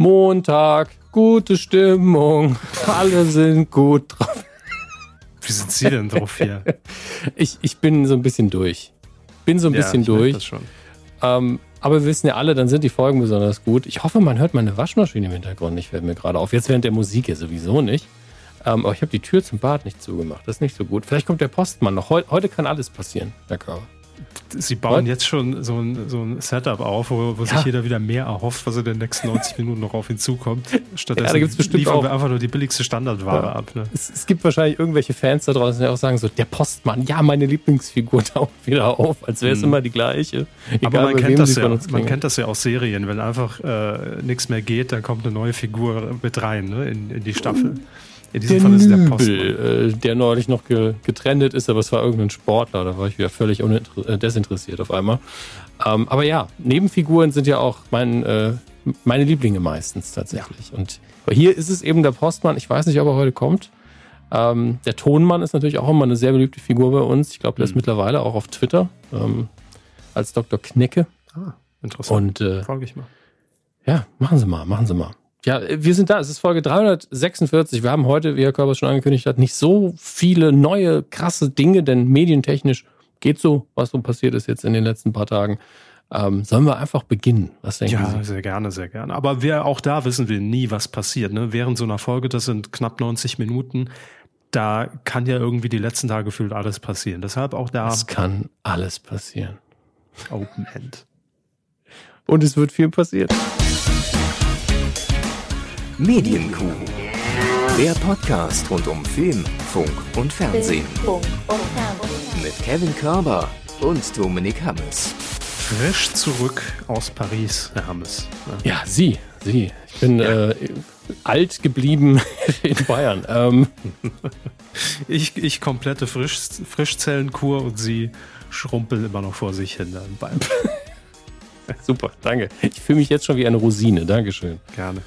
Montag, gute Stimmung, alle sind gut drauf. Wie sind Sie denn drauf hier? ich, ich bin so ein bisschen durch. Bin so ein ja, bisschen durch. Ähm, aber wir wissen ja alle, dann sind die Folgen besonders gut. Ich hoffe, man hört meine Waschmaschine im Hintergrund nicht, fällt mir gerade auf. Jetzt während der Musik ja sowieso nicht. Ähm, aber ich habe die Tür zum Bad nicht zugemacht. Das ist nicht so gut. Vielleicht kommt der Postmann noch. Heu heute kann alles passieren, Herr Körber. Sie bauen jetzt schon so ein, so ein Setup auf, wo, wo ja. sich jeder wieder mehr erhofft, was in den nächsten 90 Minuten noch auf ihn zukommt. Stattdessen ja, liefern auch. wir einfach nur die billigste Standardware ja. ab. Ne? Es, es, gibt wahrscheinlich irgendwelche Fans da draußen, die auch sagen so, der Postmann, ja, meine Lieblingsfigur taucht wieder auf, als wäre es hm. immer die gleiche. Egal, Aber man kennt, das ja, man kennt das ja aus Serien, wenn einfach äh, nichts mehr geht, dann kommt eine neue Figur mit rein ne, in, in die Staffel. In diesem der Fall ist der Postmann. Äh, der neulich noch ge getrendet ist, aber es war irgendein Sportler. Da war ich wieder völlig äh, desinteressiert auf einmal. Ähm, aber ja, Nebenfiguren sind ja auch mein, äh, meine Lieblinge meistens tatsächlich. Ja. Und hier ist es eben der Postmann. Ich weiß nicht, ob er heute kommt. Ähm, der Tonmann ist natürlich auch immer eine sehr beliebte Figur bei uns. Ich glaube, der mhm. ist mittlerweile auch auf Twitter ähm, als Dr. Knecke. Ah, interessant. Und äh, Folge ich mal. Ja, machen Sie mal, machen Sie mal. Ja, wir sind da. Es ist Folge 346. Wir haben heute, wie Herr Körber schon angekündigt hat, nicht so viele neue, krasse Dinge, denn medientechnisch geht so, was so passiert ist jetzt in den letzten paar Tagen. Ähm, sollen wir einfach beginnen? Was denken ja, Sie? Ja, sehr gerne, sehr gerne. Aber wir, auch da wissen wir nie, was passiert. Ne? Während so einer Folge, das sind knapp 90 Minuten, da kann ja irgendwie die letzten Tage gefühlt alles passieren. Deshalb auch da. Es kann alles passieren. Open End. Und es wird viel passieren. Medienkuh. Der Podcast rund um Film, Funk und Fernsehen. Mit Kevin Körber und Dominik Hammes. Frisch zurück aus Paris, Herr Hammes. Ja, ja Sie, Sie. Ich bin ja. äh, alt geblieben in Bayern. Ähm. ich, ich komplette Frisch, Frischzellenkur und Sie schrumpeln immer noch vor sich hin in Bayern. Super, danke. Ich fühle mich jetzt schon wie eine Rosine. Dankeschön. Gerne.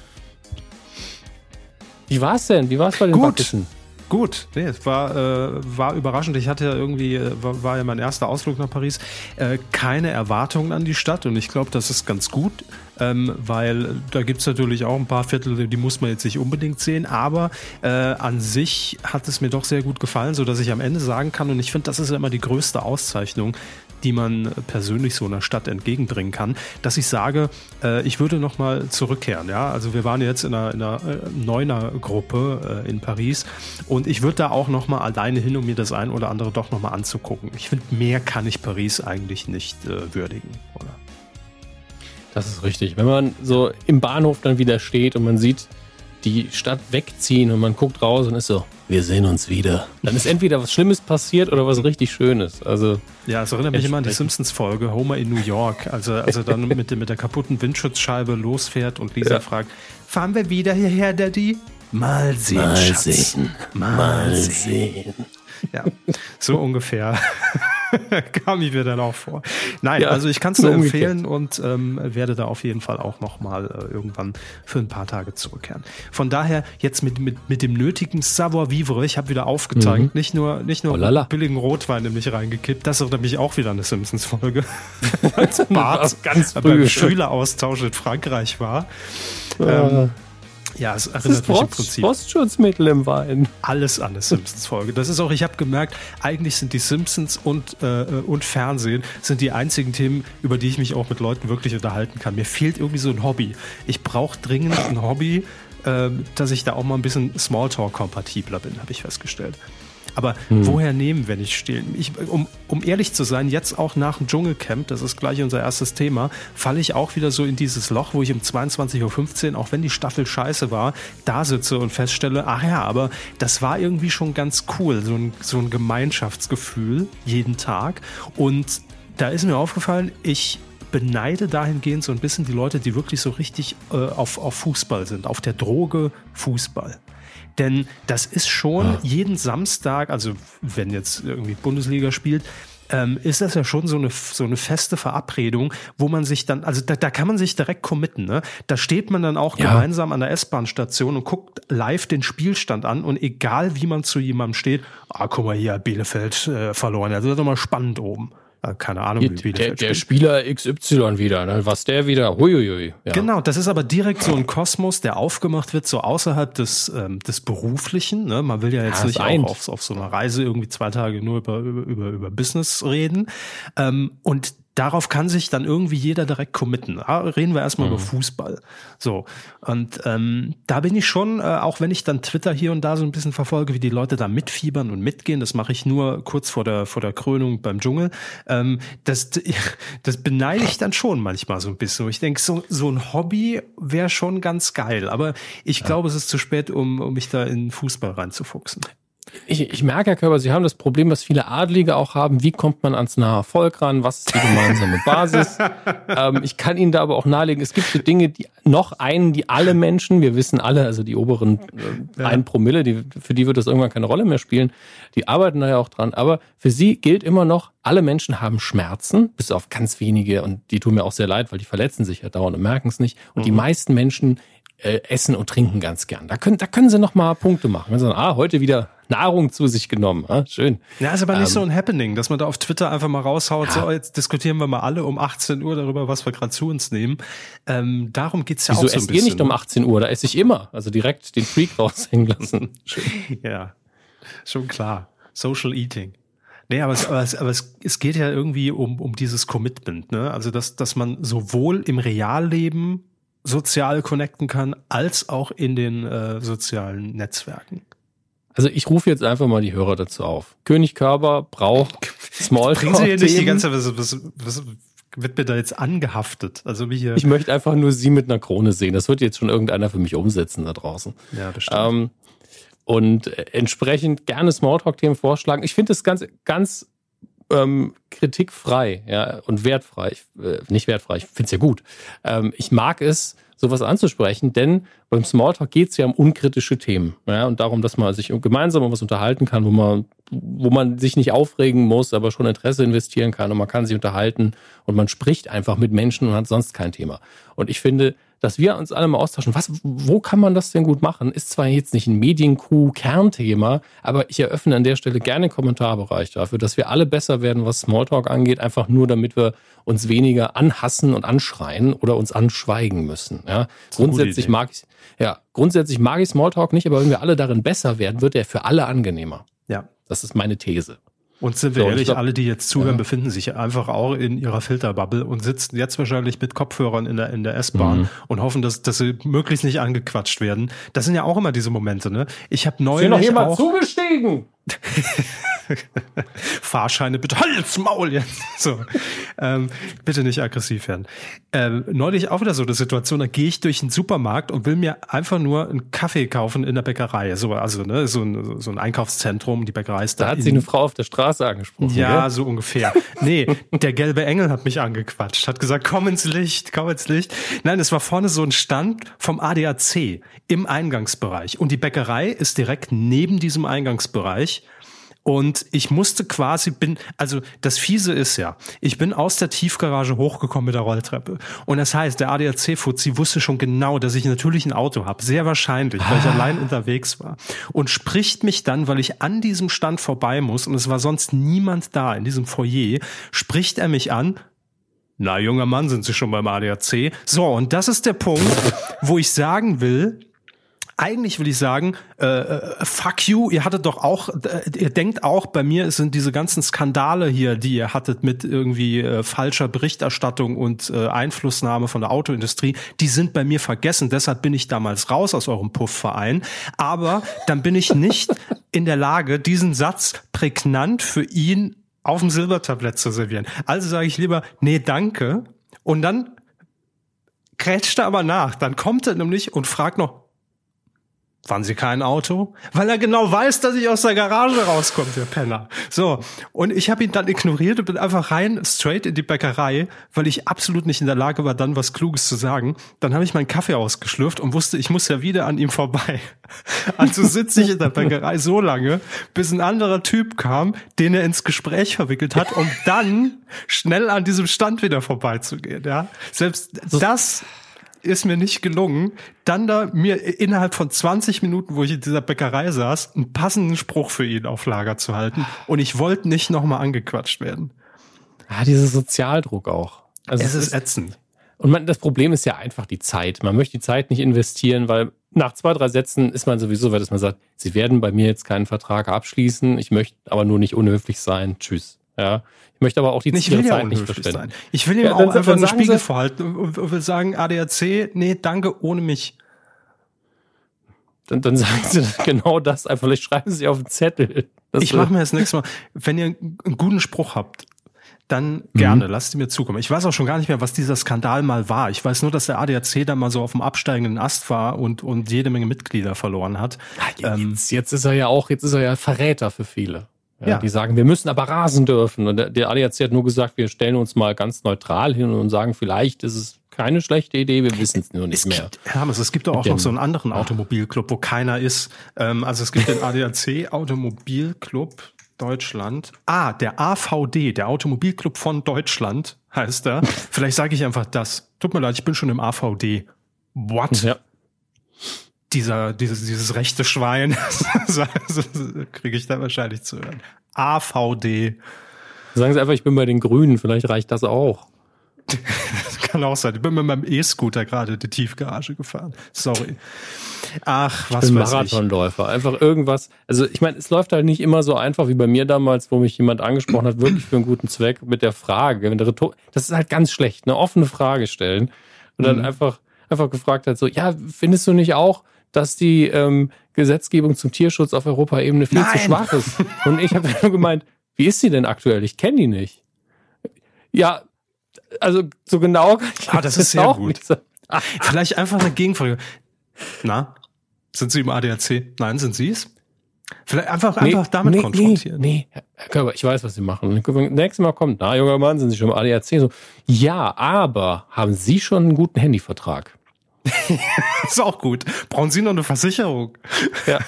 Wie war es denn? Wie war es bei den Gut. Backischen? Gut, nee, es war, äh, war überraschend. Ich hatte ja irgendwie, äh, war, war, ja mein erster Ausflug nach Paris, äh, keine Erwartungen an die Stadt und ich glaube, das ist ganz gut, ähm, weil da gibt es natürlich auch ein paar Viertel, die muss man jetzt nicht unbedingt sehen, aber äh, an sich hat es mir doch sehr gut gefallen, sodass ich am Ende sagen kann und ich finde, das ist ja immer die größte Auszeichnung, die man persönlich so einer Stadt entgegenbringen kann, dass ich sage, äh, ich würde nochmal zurückkehren. Ja? Also wir waren jetzt in einer, in einer äh, Neuner-Gruppe äh, in Paris und ich würde da auch nochmal alleine hin, um mir das ein oder andere doch nochmal anzugucken. Ich finde, mehr kann ich Paris eigentlich nicht äh, würdigen, oder? Das ist richtig. Wenn man so im Bahnhof dann wieder steht und man sieht die Stadt wegziehen und man guckt raus und ist so, wir sehen uns wieder. Dann ist entweder was Schlimmes passiert oder was richtig Schönes. Also ja, es erinnert mich immer an die Simpsons-Folge Homer in New York, also also dann mit, mit der kaputten Windschutzscheibe losfährt und Lisa ja. fragt, fahren wir wieder hierher, Daddy? Mal sehen, Mal Schatz. sehen. Mal, Mal sehen. Ja, so ungefähr kam ich mir dann auch vor. Nein, ja, also ich kann es nur empfehlen und ähm, werde da auf jeden Fall auch nochmal äh, irgendwann für ein paar Tage zurückkehren. Von daher jetzt mit, mit, mit dem nötigen Savoir-vivre, ich habe wieder aufgetankt, mhm. nicht nur, nicht nur oh, billigen Rotwein nämlich reingekippt, das ist nämlich auch wieder eine Simpsons-Folge, als Bart ganz früh. beim Schüleraustausch in Frankreich war. Ähm, ja, es erinnert das mich im Prinzip. Frostschutzmittel im Wein. Alles an der Simpsons-Folge. Das ist auch, ich habe gemerkt, eigentlich sind die Simpsons und, äh, und Fernsehen sind die einzigen Themen, über die ich mich auch mit Leuten wirklich unterhalten kann. Mir fehlt irgendwie so ein Hobby. Ich brauche dringend ein Hobby, äh, dass ich da auch mal ein bisschen Smalltalk-kompatibler bin, habe ich festgestellt. Aber hm. woher nehmen, wenn ich stehle? Ich, um, um ehrlich zu sein, jetzt auch nach dem Dschungelcamp, das ist gleich unser erstes Thema, falle ich auch wieder so in dieses Loch, wo ich um 22.15 Uhr, auch wenn die Staffel scheiße war, da sitze und feststelle, ach ja, aber das war irgendwie schon ganz cool, so ein, so ein Gemeinschaftsgefühl jeden Tag. Und da ist mir aufgefallen, ich beneide dahingehend so ein bisschen die Leute, die wirklich so richtig äh, auf, auf Fußball sind, auf der Droge Fußball. Denn das ist schon ja. jeden Samstag, also wenn jetzt irgendwie Bundesliga spielt, ähm, ist das ja schon so eine, so eine feste Verabredung, wo man sich dann, also da, da kann man sich direkt committen. Ne? Da steht man dann auch ja. gemeinsam an der S-Bahn-Station und guckt live den Spielstand an und egal wie man zu jemandem steht, ah, guck mal hier, Bielefeld äh, verloren, also das ist doch mal spannend oben. Äh, keine Ahnung, wie Bielefeld der, der Spieler XY wieder, ne? was der wieder, huiuiui. Ja. Genau, das ist aber direkt so ein Kosmos, der aufgemacht wird, so außerhalb des, ähm, des Beruflichen. Ne? Man will ja jetzt ja, nicht auch auf, auf so einer Reise irgendwie zwei Tage nur über, über, über, über Business reden. Ähm, und darauf kann sich dann irgendwie jeder direkt committen. Ja, reden wir erstmal mhm. über Fußball. So. Und ähm, da bin ich schon, äh, auch wenn ich dann Twitter hier und da so ein bisschen verfolge, wie die Leute da mitfiebern und mitgehen, das mache ich nur kurz vor der, vor der Krönung beim Dschungel. Ähm, das, das beneide ich dann schon manchmal so ein bisschen. Ich denke, so, so ein Hobby wäre schon ganz geil. Aber ich ja. glaube, es ist zu spät, um, um mich da in Fußball reinzufuchsen ich, ich merke, Herr Körber, Sie haben das Problem, was viele Adlige auch haben. Wie kommt man ans nahe Volk ran? Was ist die gemeinsame Basis? ähm, ich kann Ihnen da aber auch nahelegen, es gibt so Dinge, die noch einen, die alle Menschen, wir wissen alle, also die oberen äh, ja. ein Promille, die, für die wird das irgendwann keine Rolle mehr spielen. Die arbeiten da ja auch dran. Aber für Sie gilt immer noch, alle Menschen haben Schmerzen, bis auf ganz wenige, und die tun mir auch sehr leid, weil die verletzen sich ja dauernd und merken es nicht. Und mhm. die meisten Menschen äh, essen und trinken ganz gern. Da können, da können sie noch mal Punkte machen. Wenn sie sagen, ah, heute wieder Nahrung zu sich genommen. Ah, schön. Ja, ist aber nicht ähm, so ein Happening, dass man da auf Twitter einfach mal raushaut, ja. so jetzt diskutieren wir mal alle um 18 Uhr darüber, was wir gerade zu uns nehmen. Ähm, darum geht's ja Wieso auch so ein bisschen. Wieso nicht um 18 Uhr? Da esse ich immer. Also direkt den Freak raushängen lassen. schön. Ja, schon klar. Social Eating. Nee, aber, es, aber, es, aber es, es geht ja irgendwie um, um dieses Commitment, ne? Also dass, dass man sowohl im Realleben sozial connecten kann, als auch in den äh, sozialen Netzwerken. Also ich rufe jetzt einfach mal die Hörer dazu auf. König Körber braucht Smalltalk. Bringen Sie hier nicht die ganze was, was, was wird mir da jetzt angehaftet? Also hier. Ich möchte einfach nur Sie mit einer Krone sehen. Das wird jetzt schon irgendeiner für mich umsetzen da draußen. Ja, bestimmt. Ähm, und entsprechend gerne Smalltalk-Themen vorschlagen. Ich finde das ganz, ganz ähm, kritikfrei ja, und wertfrei. Ich, äh, nicht wertfrei, ich finde es ja gut. Ähm, ich mag es, sowas anzusprechen, denn beim Smalltalk geht es ja um unkritische Themen. Ja, und darum, dass man sich gemeinsam um was unterhalten kann, wo man, wo man sich nicht aufregen muss, aber schon Interesse investieren kann und man kann sich unterhalten und man spricht einfach mit Menschen und hat sonst kein Thema. Und ich finde, dass wir uns alle mal austauschen. Was, wo kann man das denn gut machen? Ist zwar jetzt nicht ein Medienkuh-Kernthema, aber ich eröffne an der Stelle gerne den Kommentarbereich dafür, dass wir alle besser werden, was Smalltalk angeht, einfach nur damit wir uns weniger anhassen und anschreien oder uns anschweigen müssen. Ja, grundsätzlich mag ich, ja, grundsätzlich mag ich Smalltalk nicht, aber wenn wir alle darin besser werden, wird er für alle angenehmer. Ja. Das ist meine These. Und sind wir so, ehrlich, glaub, alle, die jetzt zuhören, ja. befinden sich einfach auch in ihrer Filterbubble und sitzen jetzt wahrscheinlich mit Kopfhörern in der, in der S-Bahn mhm. und hoffen, dass, dass sie möglichst nicht angequatscht werden. Das sind ja auch immer diese Momente, ne? Ich habe neulich. Ist hier noch jemand auch zugestiegen? Fahrscheine bitte Halt's Maul jetzt. So, ähm, bitte nicht aggressiv werden. Ähm, neulich auch wieder so eine Situation, da gehe ich durch den Supermarkt und will mir einfach nur einen Kaffee kaufen in der Bäckerei. So, also ne, so ein, so ein Einkaufszentrum, die Bäckerei ist da. Da hat sie eine Frau auf der Straße angesprochen. Ja, gell? so ungefähr. Nee, der gelbe Engel hat mich angequatscht, hat gesagt, komm ins Licht, komm ins Licht. Nein, es war vorne so ein Stand vom ADAC im Eingangsbereich und die Bäckerei ist direkt neben diesem Eingangsbereich und ich musste quasi, bin, also das Fiese ist ja, ich bin aus der Tiefgarage hochgekommen mit der Rolltreppe. Und das heißt, der ADAC-Fuzzi wusste schon genau, dass ich natürlich ein Auto habe. Sehr wahrscheinlich, weil ich ah. allein unterwegs war. Und spricht mich dann, weil ich an diesem Stand vorbei muss und es war sonst niemand da in diesem Foyer, spricht er mich an, na, junger Mann, sind Sie schon beim ADAC? So, und das ist der Punkt, wo ich sagen will, eigentlich will ich sagen, äh, äh, fuck you, ihr hattet doch auch, äh, ihr denkt auch, bei mir sind diese ganzen Skandale hier, die ihr hattet mit irgendwie äh, falscher Berichterstattung und äh, Einflussnahme von der Autoindustrie, die sind bei mir vergessen. Deshalb bin ich damals raus aus eurem Puffverein. Aber dann bin ich nicht in der Lage, diesen Satz prägnant für ihn auf dem Silbertablett zu servieren. Also sage ich lieber, nee, danke. Und dann krätscht er aber nach. Dann kommt er nämlich und fragt noch, fahren Sie kein Auto? Weil er genau weiß, dass ich aus der Garage rauskomme, der Penner. So, und ich habe ihn dann ignoriert und bin einfach rein, straight in die Bäckerei, weil ich absolut nicht in der Lage war, dann was Kluges zu sagen. Dann habe ich meinen Kaffee ausgeschlürft und wusste, ich muss ja wieder an ihm vorbei. Also sitze ich in der Bäckerei so lange, bis ein anderer Typ kam, den er ins Gespräch verwickelt hat, um dann schnell an diesem Stand wieder vorbeizugehen. Ja, selbst das ist mir nicht gelungen, dann da mir innerhalb von 20 Minuten, wo ich in dieser Bäckerei saß, einen passenden Spruch für ihn auf Lager zu halten. Und ich wollte nicht nochmal angequatscht werden. Ah, dieser Sozialdruck auch. Also es, es ist ätzend. Und man, das Problem ist ja einfach die Zeit. Man möchte die Zeit nicht investieren, weil nach zwei, drei Sätzen ist man sowieso weit, dass man sagt, Sie werden bei mir jetzt keinen Vertrag abschließen. Ich möchte aber nur nicht unhöflich sein. Tschüss. Ja. Ich möchte aber auch die ich will ja Zeit nicht verschwenden. Sein. Ich will ihm ja, auch einfach einen Spiegel verhalten und will sagen, ADAC, nee, danke, ohne mich. Dann, dann sagen Sie genau das einfach. Vielleicht schreiben Sie auf den Zettel. Ich mache mir das nächste Mal, wenn ihr einen guten Spruch habt, dann gerne, mhm. lasst ihn mir zukommen. Ich weiß auch schon gar nicht mehr, was dieser Skandal mal war. Ich weiß nur, dass der ADAC da mal so auf dem absteigenden Ast war und, und jede Menge Mitglieder verloren hat. Ja, ähm, jetzt, ähm, jetzt ist er ja auch, jetzt ist er ja Verräter für viele. Ja, ja. Die sagen, wir müssen aber rasen dürfen. Und der, ADAC hat nur gesagt, wir stellen uns mal ganz neutral hin und sagen, vielleicht ist es keine schlechte Idee, wir wissen es nur nicht mehr. Gibt, Hermes, es gibt doch auch noch so einen anderen Automobilclub, wo keiner ist. Ähm, also es gibt den ADAC Automobilclub, Deutschland. Ah, der AVD, der Automobilclub von Deutschland heißt er. Vielleicht sage ich einfach das. Tut mir leid, ich bin schon im AVD. What? Ja. Dieser, dieses, dieses rechte Schwein, kriege ich da wahrscheinlich zu hören. AVD. Sagen Sie einfach, ich bin bei den Grünen, vielleicht reicht das auch. das kann auch sein. Ich bin mit meinem E-Scooter gerade die Tiefgarage gefahren. Sorry. Ach, was ich bin Marathonläufer. Einfach irgendwas. Also ich meine, es läuft halt nicht immer so einfach wie bei mir damals, wo mich jemand angesprochen hat, wirklich für einen guten Zweck mit der Frage. Das ist halt ganz schlecht, eine offene Frage stellen und dann mhm. einfach einfach gefragt hat so, ja, findest du nicht auch, dass die ähm, Gesetzgebung zum Tierschutz auf Europaebene viel Nein. zu schwach ist? Und ich habe nur gemeint, wie ist sie denn aktuell? Ich kenne die nicht. Ja, also so genau kann ich ah, das, das ist sehr gut. Vielleicht einfach eine Gegenfrage. Na, sind Sie im ADAC? Nein, sind Sie es? Vielleicht einfach, nee, einfach damit nee, konfrontieren. Nee, nee, Herr Körber, ich weiß, was Sie machen. Nächstes Mal kommt, na, junger Mann, sind Sie schon im ADAC? So, ja, aber haben Sie schon einen guten Handyvertrag? ist auch gut. Brauchen Sie noch eine Versicherung? Ja.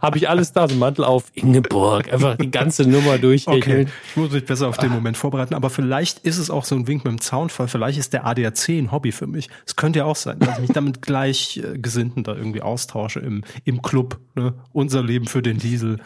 Habe ich alles da, so Mantel auf, Ingeborg, einfach die ganze Nummer durch. Okay, ich muss mich besser auf den Moment vorbereiten, aber vielleicht ist es auch so ein Wink mit dem Zaunfall, vielleicht ist der ADAC ein Hobby für mich. Es könnte ja auch sein, dass ich mich damit gleich äh, Gesinnten da irgendwie austausche im, im Club. Ne? Unser Leben für den Diesel.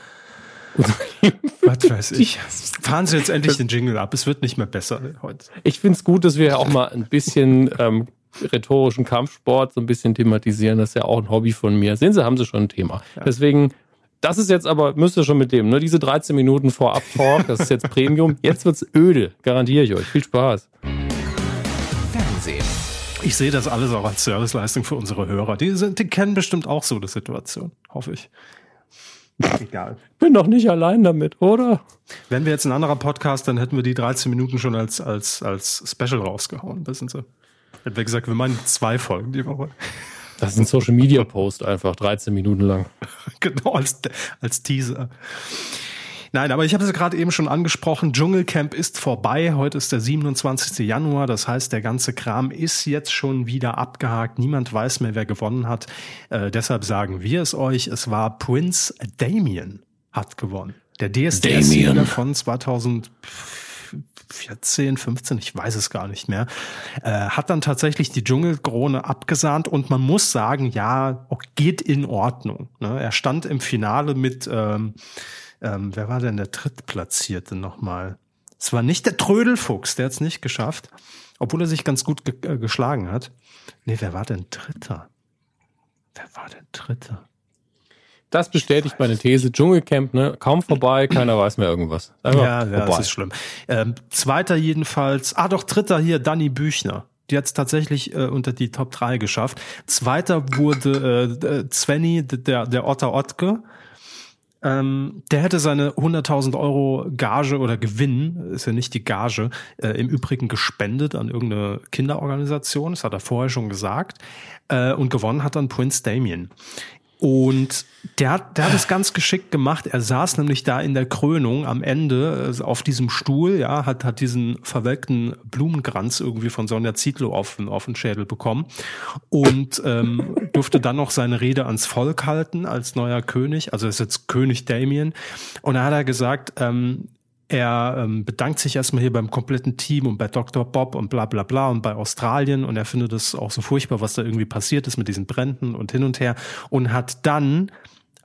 Was weiß ich. Fahren Sie jetzt endlich den Jingle ab. Es wird nicht mehr besser heute. Ich finde es gut, dass wir auch mal ein bisschen ähm, rhetorischen Kampfsport so ein bisschen thematisieren. Das ist ja auch ein Hobby von mir. Sehen Sie, haben Sie schon ein Thema. Ja. Deswegen, das ist jetzt aber, müsste schon mit dem, ne? Diese 13 Minuten vorab Talk, das ist jetzt Premium. Jetzt wird's öde, garantiere ich euch. Viel Spaß. Fernsehen. Ich sehe das alles auch als Serviceleistung für unsere Hörer. Die, sind, die kennen bestimmt auch so eine Situation, hoffe ich. Egal. Bin doch nicht allein damit, oder? Wenn wir jetzt ein anderer Podcast, dann hätten wir die 13 Minuten schon als, als, als Special rausgehauen, wissen Sie. Hätten wir gesagt, wir meinen zwei Folgen die Woche. Das ist ein Social Media Post einfach, 13 Minuten lang. genau, als, als Teaser. Nein, aber ich habe es gerade eben schon angesprochen. Dschungelcamp ist vorbei. Heute ist der 27. Januar. Das heißt, der ganze Kram ist jetzt schon wieder abgehakt. Niemand weiß mehr, wer gewonnen hat. Äh, deshalb sagen wir es euch. Es war Prince Damien hat gewonnen. Der DSDS-Sieger von 2000. 14, 15, ich weiß es gar nicht mehr, äh, hat dann tatsächlich die Dschungelkrone abgesahnt und man muss sagen, ja, geht in Ordnung. Ne? Er stand im Finale mit, ähm, ähm, wer war denn der Drittplatzierte nochmal? Es war nicht der Trödelfuchs, der hat es nicht geschafft, obwohl er sich ganz gut ge äh, geschlagen hat. Nee, wer war denn Dritter? Wer war denn Dritter? Das bestätigt meine These. Dschungelcamp, ne? Kaum vorbei, keiner weiß mehr irgendwas. Einfach ja, ja, das ist schlimm. Ähm, zweiter jedenfalls, ah doch, dritter hier, Danny Büchner. Die hat es tatsächlich äh, unter die Top 3 geschafft. Zweiter wurde äh, äh Svenny, der, der Otter Ottke. Ähm, der hätte seine 100.000 Euro Gage oder Gewinn, ist ja nicht die Gage, äh, im Übrigen gespendet an irgendeine Kinderorganisation. Das hat er vorher schon gesagt. Äh, und gewonnen hat dann Prince Damien. Und der hat, der hat es ganz geschickt gemacht. Er saß nämlich da in der Krönung am Ende äh, auf diesem Stuhl, ja, hat, hat diesen verwelkten Blumenkranz irgendwie von Sonja Zietlow auf, auf den Schädel bekommen und ähm, durfte dann noch seine Rede ans Volk halten als neuer König. Also ist jetzt König Damien. Und da hat er gesagt, ähm, er ähm, bedankt sich erstmal hier beim kompletten Team und bei Dr. Bob und bla bla bla und bei Australien und er findet es auch so furchtbar, was da irgendwie passiert ist mit diesen Bränden und hin und her und hat dann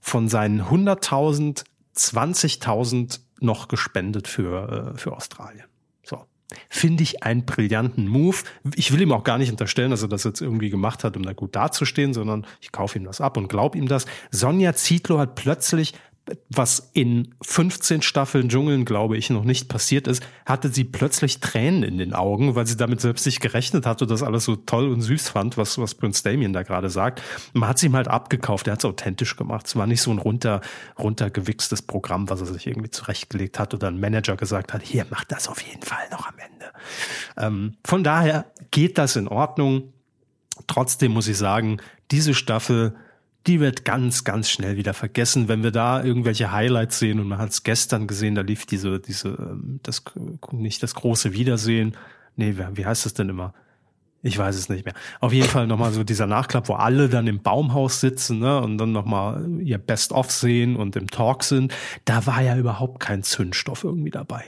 von seinen 100.000 20.000 noch gespendet für, äh, für Australien. So. Finde ich einen brillanten Move. Ich will ihm auch gar nicht unterstellen, dass er das jetzt irgendwie gemacht hat, um da gut dazustehen, sondern ich kaufe ihm das ab und glaube ihm das. Sonja Zietlow hat plötzlich was in 15 Staffeln Dschungeln, glaube ich, noch nicht passiert ist, hatte sie plötzlich Tränen in den Augen, weil sie damit selbst nicht gerechnet hatte und das alles so toll und süß fand, was, was Prince Damien da gerade sagt. Man hat sie ihm halt abgekauft, er hat es authentisch gemacht. Es war nicht so ein runter, runtergewichstes Programm, was er sich irgendwie zurechtgelegt hat oder ein Manager gesagt hat, hier, mach das auf jeden Fall noch am Ende. Ähm, von daher geht das in Ordnung. Trotzdem muss ich sagen, diese Staffel die wird ganz, ganz schnell wieder vergessen. Wenn wir da irgendwelche Highlights sehen und man hat es gestern gesehen, da lief diese, diese, ähm, das, nicht das große Wiedersehen. Nee, wie heißt das denn immer? Ich weiß es nicht mehr. Auf jeden Fall nochmal so dieser Nachklapp, wo alle dann im Baumhaus sitzen ne, und dann nochmal ihr Best-of sehen und im Talk sind. Da war ja überhaupt kein Zündstoff irgendwie dabei.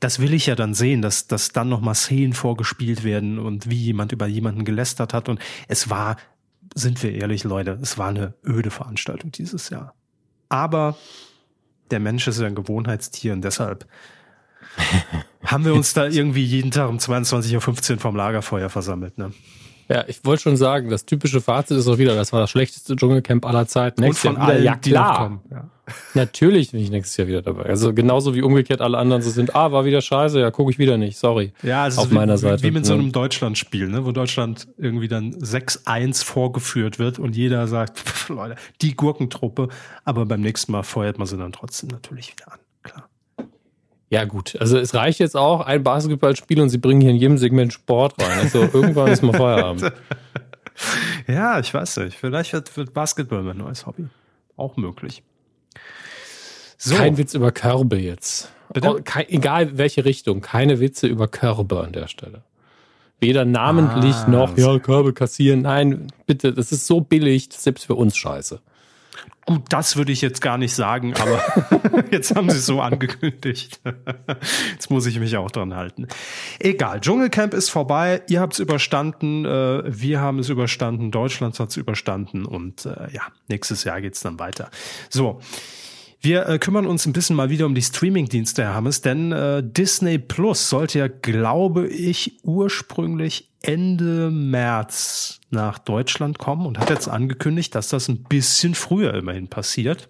Das will ich ja dann sehen, dass, dass dann nochmal Szenen vorgespielt werden und wie jemand über jemanden gelästert hat. Und es war sind wir ehrlich, Leute, es war eine öde Veranstaltung dieses Jahr. Aber der Mensch ist ja ein Gewohnheitstier und deshalb haben wir uns da irgendwie jeden Tag um 22.15 Uhr vom Lagerfeuer versammelt. Ne? Ja, ich wollte schon sagen, das typische Fazit ist auch wieder, das war das schlechteste Dschungelcamp aller Zeiten. Und von allen, ja, klar. Ja. Natürlich bin ich nächstes Jahr wieder dabei. Also genauso wie umgekehrt alle anderen so sind, ah, war wieder scheiße, ja, gucke ich wieder nicht, sorry. Ja, also auf wie, meiner Seite. Wie mit so einem Deutschlandspiel, ne, wo Deutschland irgendwie dann 6-1 vorgeführt wird und jeder sagt, pff, Leute, die Gurkentruppe, aber beim nächsten Mal feuert man sie dann trotzdem natürlich wieder an. Ja, gut. Also es reicht jetzt auch ein Basketballspiel und sie bringen hier in jedem Segment Sport rein. Also irgendwann ist mal Feierabend. ja, ich weiß nicht. Vielleicht wird, wird Basketball mein neues Hobby. Auch möglich. So. Kein Witz über Körbe jetzt. Bitte? Oh, egal welche Richtung, keine Witze über Körbe an der Stelle. Weder namentlich ah, noch, ja, Körbe kassieren. Nein, bitte, das ist so billig, selbst für uns scheiße. Gut, das würde ich jetzt gar nicht sagen, aber jetzt haben sie es so angekündigt. jetzt muss ich mich auch dran halten. Egal, Dschungelcamp ist vorbei, ihr habt es überstanden, äh, wir haben es überstanden, Deutschland hat es überstanden und äh, ja, nächstes Jahr geht's dann weiter. So. Wir äh, kümmern uns ein bisschen mal wieder um die Streaming-Dienste, Herr Hammes, denn äh, Disney Plus sollte ja, glaube ich, ursprünglich Ende März nach Deutschland kommen und hat jetzt angekündigt, dass das ein bisschen früher immerhin passiert.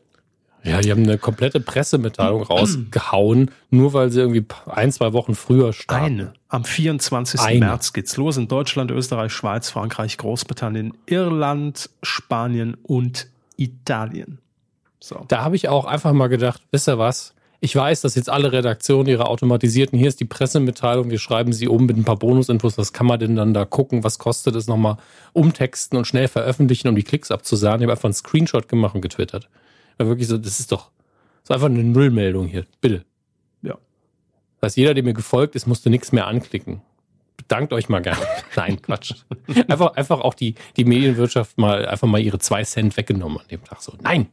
Ja, die haben eine komplette Pressemitteilung rausgehauen, nur weil sie irgendwie ein, zwei Wochen früher starten. Eine. Am 24. Eine. März geht's los in Deutschland, Österreich, Schweiz, Frankreich, Großbritannien, Irland, Spanien und Italien. So. Da habe ich auch einfach mal gedacht, wisst ihr was? Ich weiß, dass jetzt alle Redaktionen ihre automatisierten, hier ist die Pressemitteilung, wir schreiben sie um mit ein paar Bonusinfos, was kann man denn dann da gucken, was kostet es nochmal umtexten und schnell veröffentlichen, um die Klicks abzusagen. Ich habe einfach einen Screenshot gemacht und getwittert. War wirklich so, das ist doch so einfach eine Nullmeldung hier, bitte. Ja. Das heißt, jeder, der mir gefolgt ist, musste nichts mehr anklicken. Bedankt euch mal gerne. Nein, Quatsch. Einfach, einfach auch die, die Medienwirtschaft mal, einfach mal ihre zwei Cent weggenommen an dem Tag. So, nein,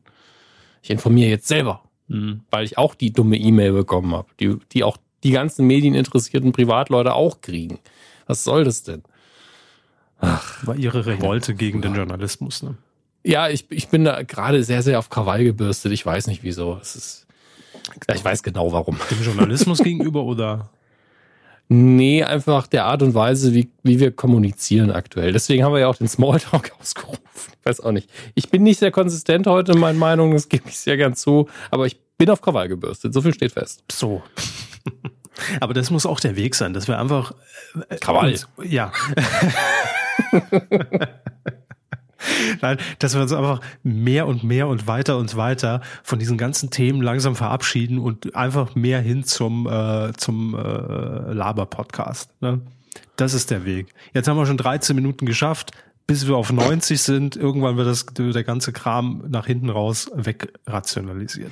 ich informiere jetzt selber, mhm. weil ich auch die dumme E-Mail bekommen habe, die, die auch die ganzen medieninteressierten Privatleute auch kriegen. Was soll das denn? Ach, war ihre Revolte gegen den Journalismus, ne? Ja, ich, ich bin da gerade sehr, sehr auf Krawall gebürstet. Ich weiß nicht wieso. Es ist, ich weiß genau warum. Dem Journalismus gegenüber oder? Nee, einfach der Art und Weise, wie, wie wir kommunizieren aktuell. Deswegen haben wir ja auch den Smalltalk ausgerufen. Ich weiß auch nicht. Ich bin nicht sehr konsistent heute in meinen Meinungen, das gebe ich sehr gern zu, aber ich bin auf Krawall gebürstet. So viel steht fest. So. aber das muss auch der Weg sein, dass wir einfach. Äh, Krawall. Uns, ja. Nein, dass wir uns einfach mehr und mehr und weiter und weiter von diesen ganzen Themen langsam verabschieden und einfach mehr hin zum, äh, zum äh, Laber-Podcast. Ne? Das ist der Weg. Jetzt haben wir schon 13 Minuten geschafft. Bis wir auf 90 sind, irgendwann wird das, der ganze Kram nach hinten raus wegrationalisiert.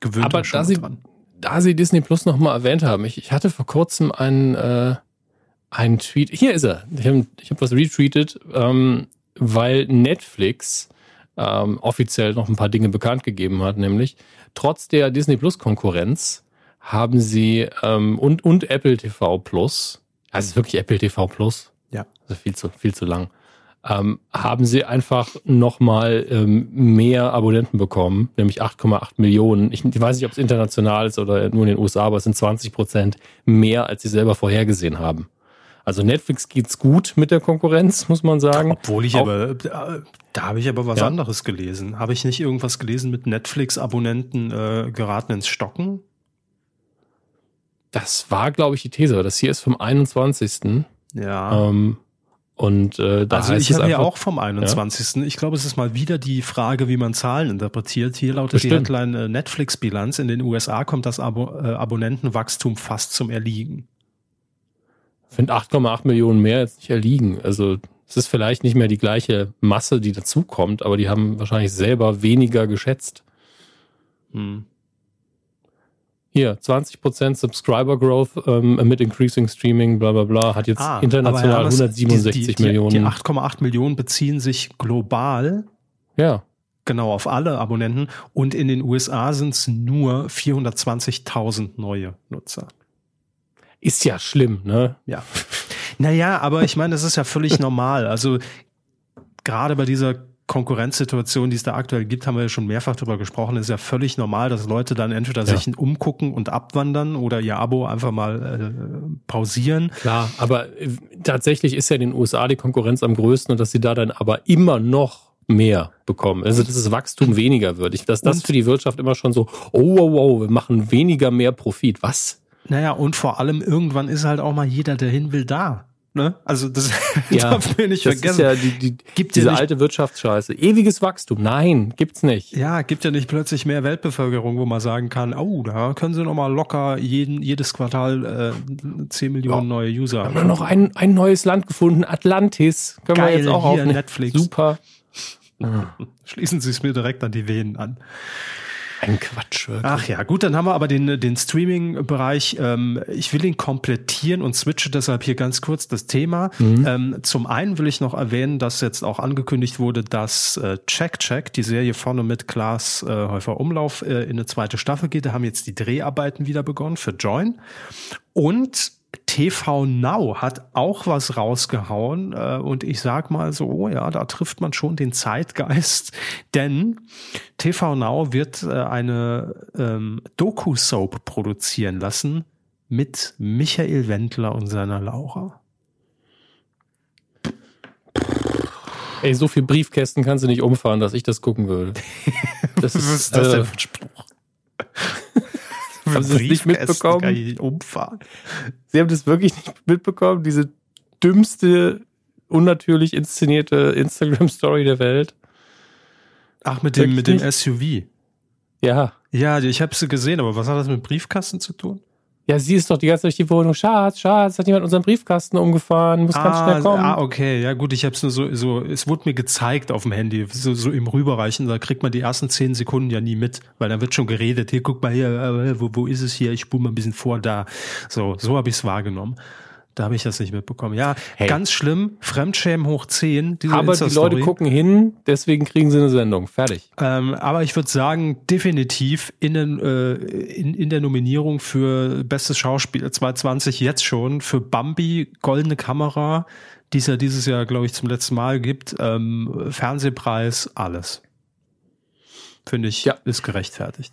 Gewöhnt Aber da Sie, dran. da Sie Disney Plus nochmal erwähnt haben, ich, ich hatte vor kurzem einen, äh, einen Tweet, hier ist er, ich habe ich hab was retweetet, ähm, weil Netflix ähm, offiziell noch ein paar Dinge bekannt gegeben hat, nämlich trotz der Disney Plus Konkurrenz haben sie ähm, und und Apple TV Plus, also wirklich Apple TV Plus, ja, also viel zu viel zu lang, ähm, haben sie einfach nochmal ähm, mehr Abonnenten bekommen, nämlich 8,8 Millionen. Ich, ich weiß nicht, ob es international ist oder nur in den USA, aber es sind 20 Prozent mehr, als sie selber vorhergesehen haben. Also Netflix geht's gut mit der Konkurrenz, muss man sagen. Obwohl ich Auch, aber, da, da habe ich aber was ja. anderes gelesen. Habe ich nicht irgendwas gelesen mit Netflix-Abonnenten äh, geraten ins Stocken? Das war, glaube ich, die These. Das hier ist vom 21. Ja. Ähm, und äh, da also ich habe ja auch vom 21. Ja? Ich glaube, es ist mal wieder die Frage, wie man Zahlen interpretiert. Hier lautet Bestimmt. die Headline äh, Netflix-Bilanz. In den USA kommt das Abo äh, Abonnentenwachstum fast zum Erliegen. Ich finde 8,8 Millionen mehr jetzt nicht erliegen. Also es ist vielleicht nicht mehr die gleiche Masse, die dazukommt, aber die haben wahrscheinlich selber weniger geschätzt. Hm. Hier, 20% Subscriber Growth ähm, mit Increasing Streaming, bla bla bla, hat jetzt ah, international 167 die, die, Millionen. Die 8,8 Millionen beziehen sich global. Ja. Genau, auf alle Abonnenten. Und in den USA sind es nur 420.000 neue Nutzer. Ist ja schlimm, ne? Ja. Naja, aber ich meine, das ist ja völlig normal. Also gerade bei dieser Konkurrenzsituation, die es da aktuell gibt, haben wir ja schon mehrfach darüber gesprochen, ist ja völlig normal, dass Leute dann entweder ja. sich umgucken und abwandern oder ihr Abo einfach mal äh, pausieren. Klar, aber äh, tatsächlich ist ja in den USA die Konkurrenz am größten und dass sie da dann aber immer noch mehr bekommen. Also dass das Wachstum weniger wird. Ich, dass das für die Wirtschaft immer schon so, oh, wow, wow, wir machen weniger mehr Profit. Was? Naja, und vor allem irgendwann ist halt auch mal jeder, der hin will, da. Ne? Also das ja, darf man nicht das vergessen. Ist ja die, die, gibt diese ja nicht, alte Wirtschaftsscheiße. Ewiges Wachstum. Nein, gibt's nicht. Ja, gibt ja nicht plötzlich mehr Weltbevölkerung, wo man sagen kann, oh, da können sie noch mal locker jeden, jedes Quartal äh, 10 Millionen oh, neue User. Haben wir noch ein, ein neues Land gefunden, Atlantis. Können Geil, wir jetzt auch auf Netflix. Super. Schließen Sie es mir direkt an die Venen an. Ein Quatsch. Wirklich. Ach ja, gut, dann haben wir aber den, den Streaming-Bereich. Ähm, ich will ihn komplettieren und switche deshalb hier ganz kurz das Thema. Mhm. Ähm, zum einen will ich noch erwähnen, dass jetzt auch angekündigt wurde, dass äh, Check Check, die Serie vorne mit Klaas äh, Häufer Umlauf, äh, in eine zweite Staffel geht. Da haben jetzt die Dreharbeiten wieder begonnen für Join. Und TV Now hat auch was rausgehauen äh, und ich sag mal so, oh ja, da trifft man schon den Zeitgeist, denn TV Now wird äh, eine ähm, Doku-Soap produzieren lassen mit Michael Wendler und seiner Laura. Ey, so viel Briefkästen kannst du nicht umfahren, dass ich das gucken würde. Das ist, Was ist das denn für ein Spruch? haben Sie das nicht mitbekommen? Kann ich umfahren. Sie haben das wirklich nicht mitbekommen? Diese dümmste, unnatürlich inszenierte Instagram-Story der Welt? Ach, mit dem, mit dem SUV. Ja. Ja, ich habe sie gesehen, aber was hat das mit Briefkasten zu tun? Ja, sie ist doch die ganze Zeit durch die Wohnung. Schatz, Schatz, hat jemand unseren Briefkasten umgefahren, muss ah, ganz schnell kommen. Ah, okay, ja gut, ich habe es nur so, so, es wurde mir gezeigt auf dem Handy, so, so im Rüberreichen, da kriegt man die ersten zehn Sekunden ja nie mit, weil dann wird schon geredet, hier, guck mal hier, äh, wo, wo ist es hier, ich spule mal ein bisschen vor, da. So, so habe ich es wahrgenommen. Da habe ich das nicht mitbekommen. Ja, hey. ganz schlimm. Fremdschämen hoch 10. aber die Leute gucken hin, deswegen kriegen sie eine Sendung. Fertig. Ähm, aber ich würde sagen, definitiv in, den, äh, in, in der Nominierung für Bestes Schauspiel 2020 jetzt schon für Bambi, Goldene Kamera, die es ja dieses Jahr, glaube ich, zum letzten Mal gibt, ähm, Fernsehpreis, alles. Finde ich, ja. ist gerechtfertigt.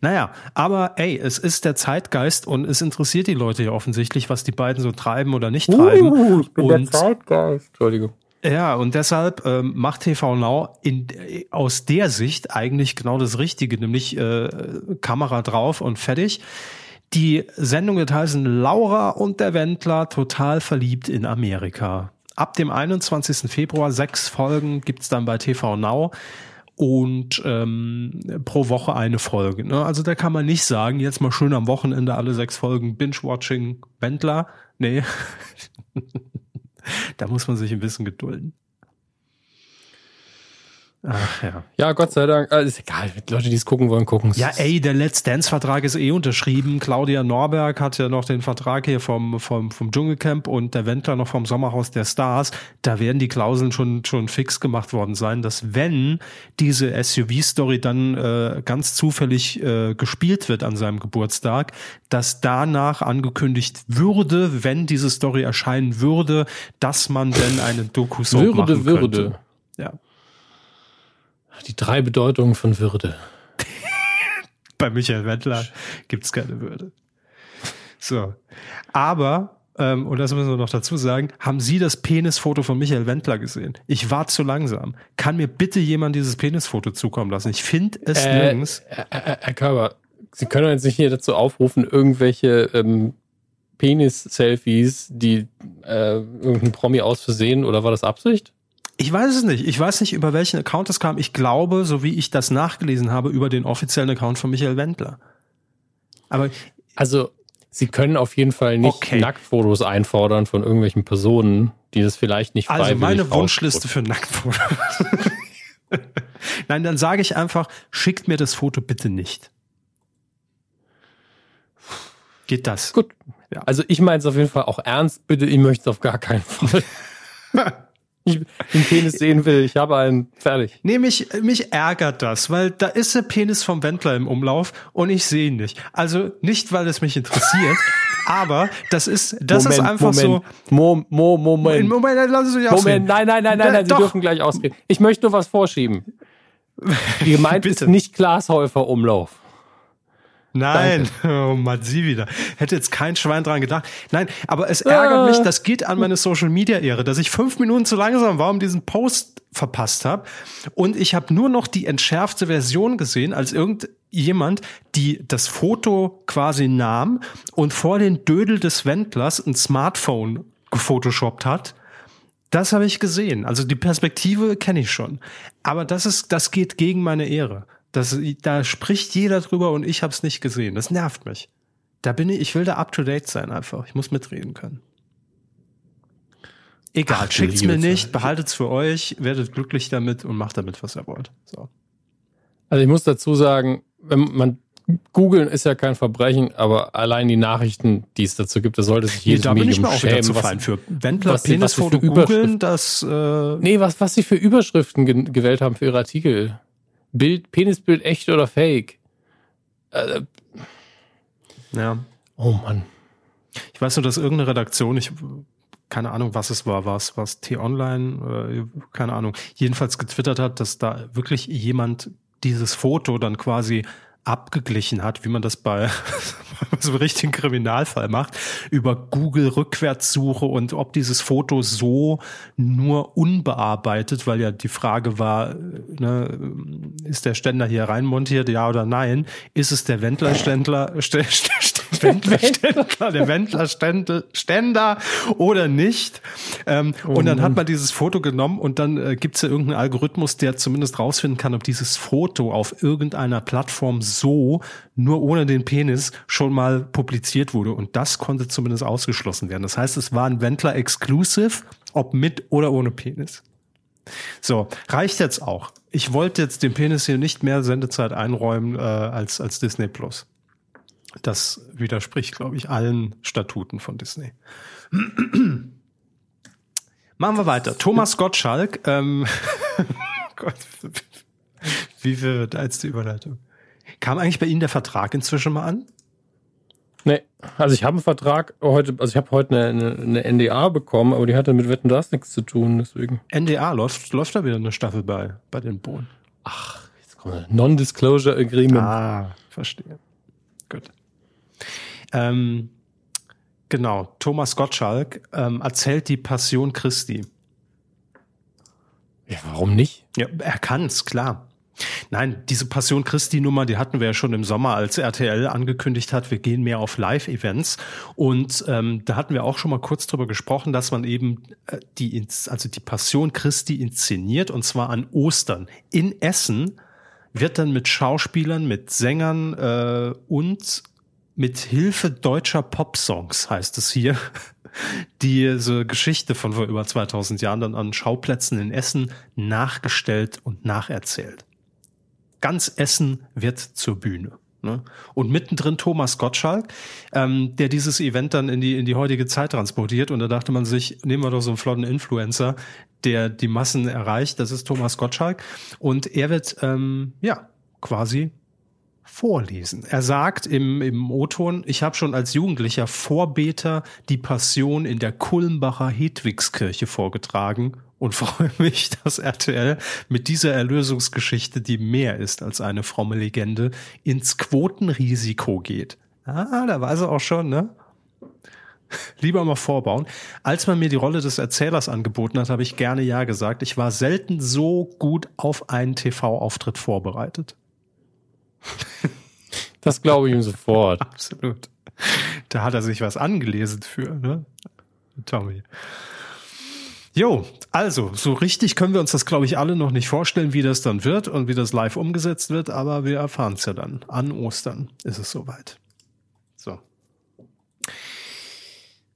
Naja, aber ey, es ist der Zeitgeist und es interessiert die Leute ja offensichtlich, was die beiden so treiben oder nicht treiben. Uh, ich bin und, der Zeitgeist. Entschuldigung. Ja, und deshalb ähm, macht TV Now in, aus der Sicht eigentlich genau das Richtige, nämlich äh, Kamera drauf und fertig. Die Sendung wird heißen Laura und der Wendler total verliebt in Amerika. Ab dem 21. Februar sechs Folgen gibt's dann bei TV Now und ähm, pro Woche eine Folge. Ne? Also da kann man nicht sagen, jetzt mal schön am Wochenende alle sechs Folgen Binge-Watching Wendler. Nee, da muss man sich ein bisschen gedulden. Ach ja. Ja, Gott sei Dank. Also ist egal. Leute, die es gucken wollen, gucken es. Ja, ey, der Let's Dance-Vertrag ist eh unterschrieben. Claudia Norberg hat ja noch den Vertrag hier vom, vom, vom Dschungelcamp und der Wendler noch vom Sommerhaus der Stars. Da werden die Klauseln schon, schon fix gemacht worden sein, dass wenn diese SUV-Story dann äh, ganz zufällig äh, gespielt wird an seinem Geburtstag, dass danach angekündigt würde, wenn diese Story erscheinen würde, dass man denn eine Doku-Soap würde, machen könnte. Würde. Ja. Die drei Bedeutungen von Würde. Bei Michael Wendler gibt's keine Würde. So. Aber, ähm, und das müssen wir noch dazu sagen, haben Sie das Penisfoto von Michael Wendler gesehen? Ich war zu langsam. Kann mir bitte jemand dieses Penisfoto zukommen lassen? Ich finde es äh, nirgends. Äh, Herr Körber, Sie können jetzt nicht hier dazu aufrufen, irgendwelche ähm, Penis-Selfies, die äh, irgendein Promi aus Versehen, oder war das Absicht? Ich weiß es nicht. Ich weiß nicht, über welchen Account es kam. Ich glaube, so wie ich das nachgelesen habe, über den offiziellen Account von Michael Wendler. Aber also Sie können auf jeden Fall nicht okay. Nacktfotos einfordern von irgendwelchen Personen, die das vielleicht nicht freiwillig Also meine Wunschliste für Nacktfotos. Nein, dann sage ich einfach, schickt mir das Foto bitte nicht. Geht das? Gut. Ja. Also ich meine es auf jeden Fall auch ernst. Bitte, ich möchte es auf gar keinen Fall. ich den Penis sehen will. Ich habe einen fertig. Nee, mich, mich ärgert das, weil da ist der Penis vom Wendler im Umlauf und ich sehe ihn nicht. Also nicht, weil es mich interessiert, aber das ist, das Moment, ist einfach Moment. so. Mo, Mo, Moment. Moment, lassen Sie mich Moment, nein, nein, nein, nein, nein, Sie Doch. dürfen gleich ausreden. Ich möchte nur was vorschieben. Gemeint ist nicht Glashäufer Umlauf. Nein, Danke. oh Mann, sie wieder. Hätte jetzt kein Schwein dran gedacht. Nein, aber es ärgert ah. mich, das geht an meine Social Media Ehre, dass ich fünf Minuten zu langsam war und diesen Post verpasst habe. Und ich habe nur noch die entschärfte Version gesehen, als irgendjemand, die das Foto quasi nahm und vor den Dödel des Wendlers ein Smartphone gefotoshoppt hat. Das habe ich gesehen. Also die Perspektive kenne ich schon. Aber das ist, das geht gegen meine Ehre. Das, da spricht jeder drüber und ich habe es nicht gesehen. Das nervt mich. Da bin ich, ich will da up to date sein einfach. Ich muss mitreden können. Egal, Ach, schickt's mir nicht, behaltet's für euch, werdet glücklich damit und macht damit, was ihr wollt. So. Also ich muss dazu sagen, wenn man googeln ist ja kein Verbrechen, aber allein die Nachrichten, die es dazu gibt, da sollte sich jedes nee, da Medium bin ich mir auch schämen, was, fein für. Wendler was Penisfoto googeln, das äh Nee, was was sie für Überschriften ge gewählt haben für ihre Artikel. Bild, Penisbild echt oder fake? Äh, ja. Oh Mann. Ich weiß nur, dass irgendeine Redaktion, ich keine Ahnung, was es war, was was T-Online, äh, keine Ahnung, jedenfalls getwittert hat, dass da wirklich jemand dieses Foto dann quasi abgeglichen hat, wie man das bei so einem richtigen Kriminalfall macht, über Google Rückwärtssuche und ob dieses Foto so nur unbearbeitet, weil ja die Frage war, ne, ist der Ständer hier reinmontiert, ja oder nein? Ist es der Wendler-Ständler, St St St Wendler-Ständler, der Wendler-Ständer oder nicht? Ähm, oh. Und dann hat man dieses Foto genommen und dann äh, gibt es ja irgendeinen Algorithmus, der zumindest rausfinden kann, ob dieses Foto auf irgendeiner Plattform so nur ohne den Penis schon mal publiziert wurde. Und das konnte zumindest ausgeschlossen werden. Das heißt, es war ein Wendler Exclusive, ob mit oder ohne Penis. So, reicht jetzt auch. Ich wollte jetzt dem Penis hier nicht mehr Sendezeit einräumen äh, als, als Disney Plus. Das widerspricht, glaube ich, allen Statuten von Disney. Machen wir weiter. Thomas Gottschalk. Ähm, Gott, wie wird als die Überleitung? Kam eigentlich bei Ihnen der Vertrag inzwischen mal an? Nee, also ich habe einen Vertrag heute, also ich habe heute eine, eine, eine, NDA bekommen, aber die hatte mit Wetten das nichts zu tun, deswegen. NDA läuft, läuft da wieder eine Staffel bei, bei den Bohnen. Ach, jetzt kommt Non-Disclosure Agreement. Ah, verstehe. Gut. Ähm, genau, Thomas Gottschalk ähm, erzählt die Passion Christi. Ja, warum nicht? Ja, er kann's, klar. Nein, diese Passion Christi Nummer, die hatten wir ja schon im Sommer, als RTL angekündigt hat, wir gehen mehr auf Live-Events. Und ähm, da hatten wir auch schon mal kurz drüber gesprochen, dass man eben äh, die, also die Passion Christi inszeniert und zwar an Ostern in Essen wird dann mit Schauspielern, mit Sängern äh, und mit Hilfe deutscher Popsongs, heißt es hier, diese Geschichte von vor über 2000 Jahren dann an Schauplätzen in Essen nachgestellt und nacherzählt. Ganz Essen wird zur Bühne. Ne? Und mittendrin Thomas Gottschalk, ähm, der dieses Event dann in die, in die heutige Zeit transportiert. Und da dachte man sich, nehmen wir doch so einen flotten Influencer, der die Massen erreicht. Das ist Thomas Gottschalk. Und er wird, ähm, ja, quasi vorlesen. Er sagt im, im O-Ton, ich habe schon als Jugendlicher Vorbeter die Passion in der Kulmbacher Hedwigskirche vorgetragen und freue mich, dass RTL mit dieser Erlösungsgeschichte, die mehr ist als eine fromme Legende, ins Quotenrisiko geht. Ah, da weiß er auch schon, ne? Lieber mal vorbauen. Als man mir die Rolle des Erzählers angeboten hat, habe ich gerne Ja gesagt. Ich war selten so gut auf einen TV-Auftritt vorbereitet. Das glaube ich ihm sofort. Absolut. Da hat er sich was angelesen für, ne? Tommy. Jo, also, so richtig können wir uns das, glaube ich, alle noch nicht vorstellen, wie das dann wird und wie das live umgesetzt wird, aber wir erfahren es ja dann. An Ostern ist es soweit. So.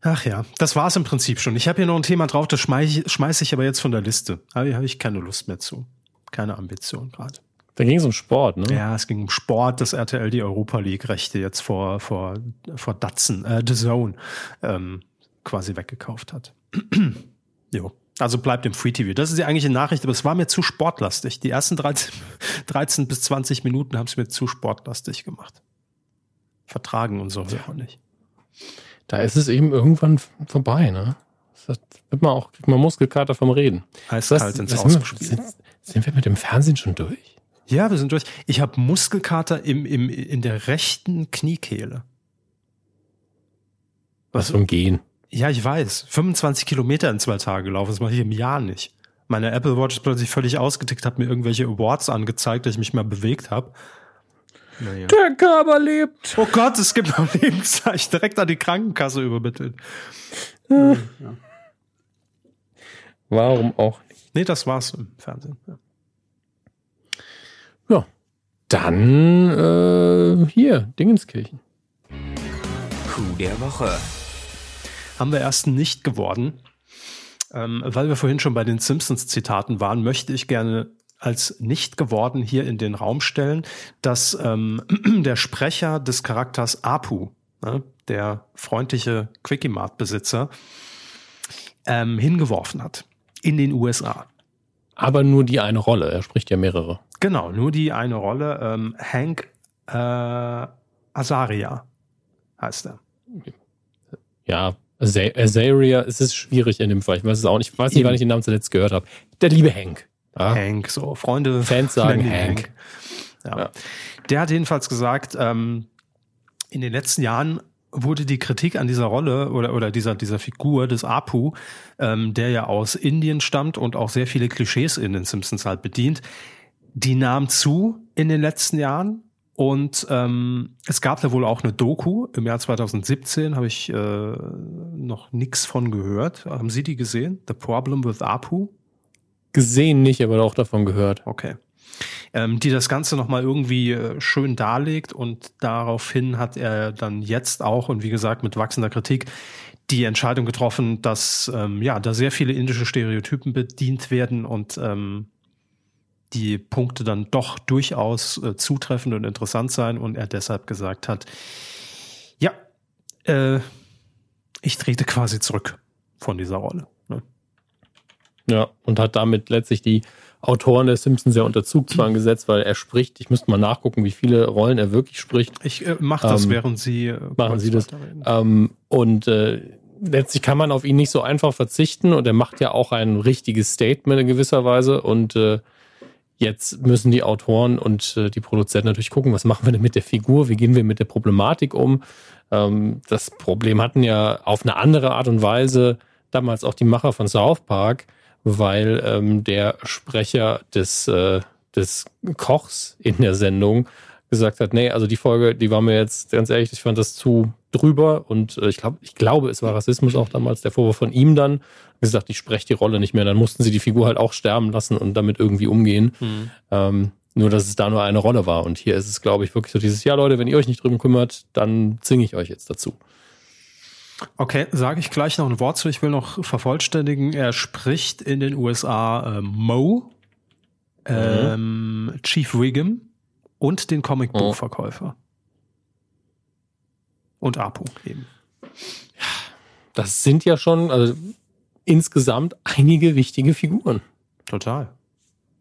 Ach ja, das war's im Prinzip schon. Ich habe hier noch ein Thema drauf, das schmeiße schmeiß ich aber jetzt von der Liste. Da habe ich keine Lust mehr zu. Keine Ambition gerade. Da ging es um Sport, ne? Ja, es ging um Sport, dass RTL die Europa League-Rechte jetzt vor, vor, vor Datsen, äh, The Zone, ähm, quasi weggekauft hat. jo. Also bleibt im Free TV. Das ist die eigentliche Nachricht, aber es war mir zu sportlastig. Die ersten 13, 13 bis 20 Minuten haben es mir zu sportlastig gemacht. Vertragen und so ja. auch nicht. Da ist es eben irgendwann vorbei, ne? Das wird man auch, kriegt man Muskelkater vom Reden. Eiskalt ins Ausgespielt. Sind, sind wir mit dem Fernsehen schon durch? Ja, wir sind durch. Ich habe Muskelkater im, im, in der rechten Kniekehle. Was vom Gehen? Ja, ich weiß. 25 Kilometer in zwei Tagen gelaufen. Das mache ich im Jahr nicht. Meine Apple Watch ist plötzlich völlig ausgetickt, hat mir irgendwelche Awards angezeigt, dass ich mich mal bewegt habe. Naja. Der Körper lebt. Oh Gott, es gibt noch Lebenszeichen. Direkt an die Krankenkasse übermittelt. Ja. Ja. Warum auch nicht? Nee, das war's im Fernsehen. Ja. Dann äh, hier, Dingenskirchen. Coup der Woche haben wir erst nicht geworden. Ähm, weil wir vorhin schon bei den Simpsons-Zitaten waren, möchte ich gerne als nicht geworden hier in den Raum stellen, dass ähm, der Sprecher des Charakters Apu, ne, der freundliche Quickie-Mart-Besitzer, ähm, hingeworfen hat in den USA. Aber nur die eine Rolle, er spricht ja mehrere. Genau, nur die eine Rolle. Ähm, Hank äh, Azaria heißt er. Ja, Azaria, es ist schwierig in dem Fall. Ich weiß es auch nicht. Ich weiß nicht, wann ich den Namen zuletzt gehört habe. Der liebe Hank. Ja? Hank, so Freunde. Fans sagen Hank. Hank. Ja. ja. Der hat jedenfalls gesagt, ähm, in den letzten Jahren wurde die Kritik an dieser Rolle oder, oder dieser, dieser Figur des Apu, ähm, der ja aus Indien stammt und auch sehr viele Klischees in den Simpsons halt bedient, die nahm zu in den letzten Jahren. Und ähm, es gab da wohl auch eine Doku im Jahr 2017, habe ich äh, noch nichts von gehört. Haben Sie die gesehen? The Problem with Apu? Gesehen nicht, aber auch davon gehört. Okay. Ähm, die das Ganze nochmal irgendwie äh, schön darlegt und daraufhin hat er dann jetzt auch und wie gesagt mit wachsender Kritik die Entscheidung getroffen, dass ähm, ja da sehr viele indische Stereotypen bedient werden und ähm, die Punkte dann doch durchaus äh, zutreffend und interessant sein und er deshalb gesagt hat, ja, äh, ich trete quasi zurück von dieser Rolle. Ne? Ja, und hat damit letztlich die Autoren der Simpsons ja unter Zugzwang gesetzt, weil er spricht. Ich müsste mal nachgucken, wie viele Rollen er wirklich spricht. Ich äh, mache das, ähm, während Sie äh, machen Sie das. Ähm, und äh, letztlich kann man auf ihn nicht so einfach verzichten und er macht ja auch ein richtiges Statement in gewisser Weise und äh, Jetzt müssen die Autoren und äh, die Produzenten natürlich gucken, was machen wir denn mit der Figur, wie gehen wir mit der Problematik um. Ähm, das Problem hatten ja auf eine andere Art und Weise damals auch die Macher von South Park, weil ähm, der Sprecher des, äh, des Kochs in der Sendung gesagt hat, nee, also die Folge, die war mir jetzt ganz ehrlich, ich fand das zu drüber und äh, ich glaube, ich glaube, es war Rassismus auch damals der Vorwurf von ihm dann. Gesagt, ich spreche die Rolle nicht mehr. Dann mussten sie die Figur halt auch sterben lassen und damit irgendwie umgehen. Mhm. Ähm, Nur, dass es da nur eine Rolle war. Und hier ist es, glaube ich, wirklich so dieses, ja, Leute, wenn ihr euch nicht drüber kümmert, dann zwinge ich euch jetzt dazu. Okay, sage ich gleich noch ein Wort zu. Ich will noch vervollständigen. Er spricht in den USA äh, Mo, ähm, mhm. Chief Wiggum und den Comicbuchverkäufer. Oh. Und Apu eben. Das sind ja schon also, insgesamt einige wichtige Figuren. Total.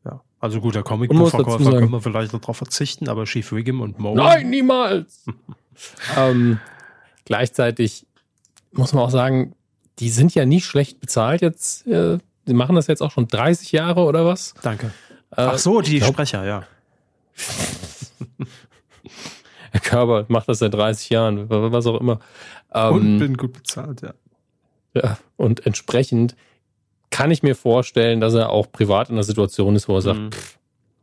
Ja. Also gut, der Comicbuchverkäufer können wir vielleicht noch drauf verzichten, aber Chief Wiggum und Mo. Nein, niemals! ähm, gleichzeitig muss man auch sagen, die sind ja nicht schlecht bezahlt jetzt. Äh, die machen das jetzt auch schon 30 Jahre oder was? Danke. Äh, Ach so, die glaub, Sprecher, ja. Herr Körber macht das seit 30 Jahren, was auch immer. Ähm, und bin gut bezahlt, ja. Ja, und entsprechend kann ich mir vorstellen, dass er auch privat in einer Situation ist, wo er sagt, mhm. pff,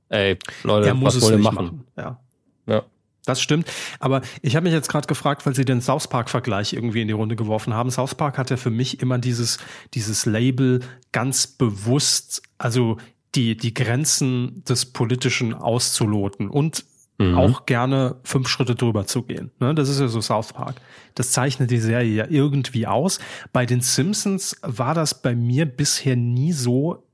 ey, Leute, was wollen wir machen? machen? Ja. ja. Das stimmt. Aber ich habe mich jetzt gerade gefragt, weil Sie den South Park-Vergleich irgendwie in die Runde geworfen haben. South Park hat ja für mich immer dieses, dieses Label ganz bewusst, also die, die Grenzen des Politischen auszuloten und mhm. auch gerne fünf Schritte drüber zu gehen. Ne? Das ist ja so South Park. Das zeichnet die Serie ja irgendwie aus. Bei den Simpsons war das bei mir bisher nie so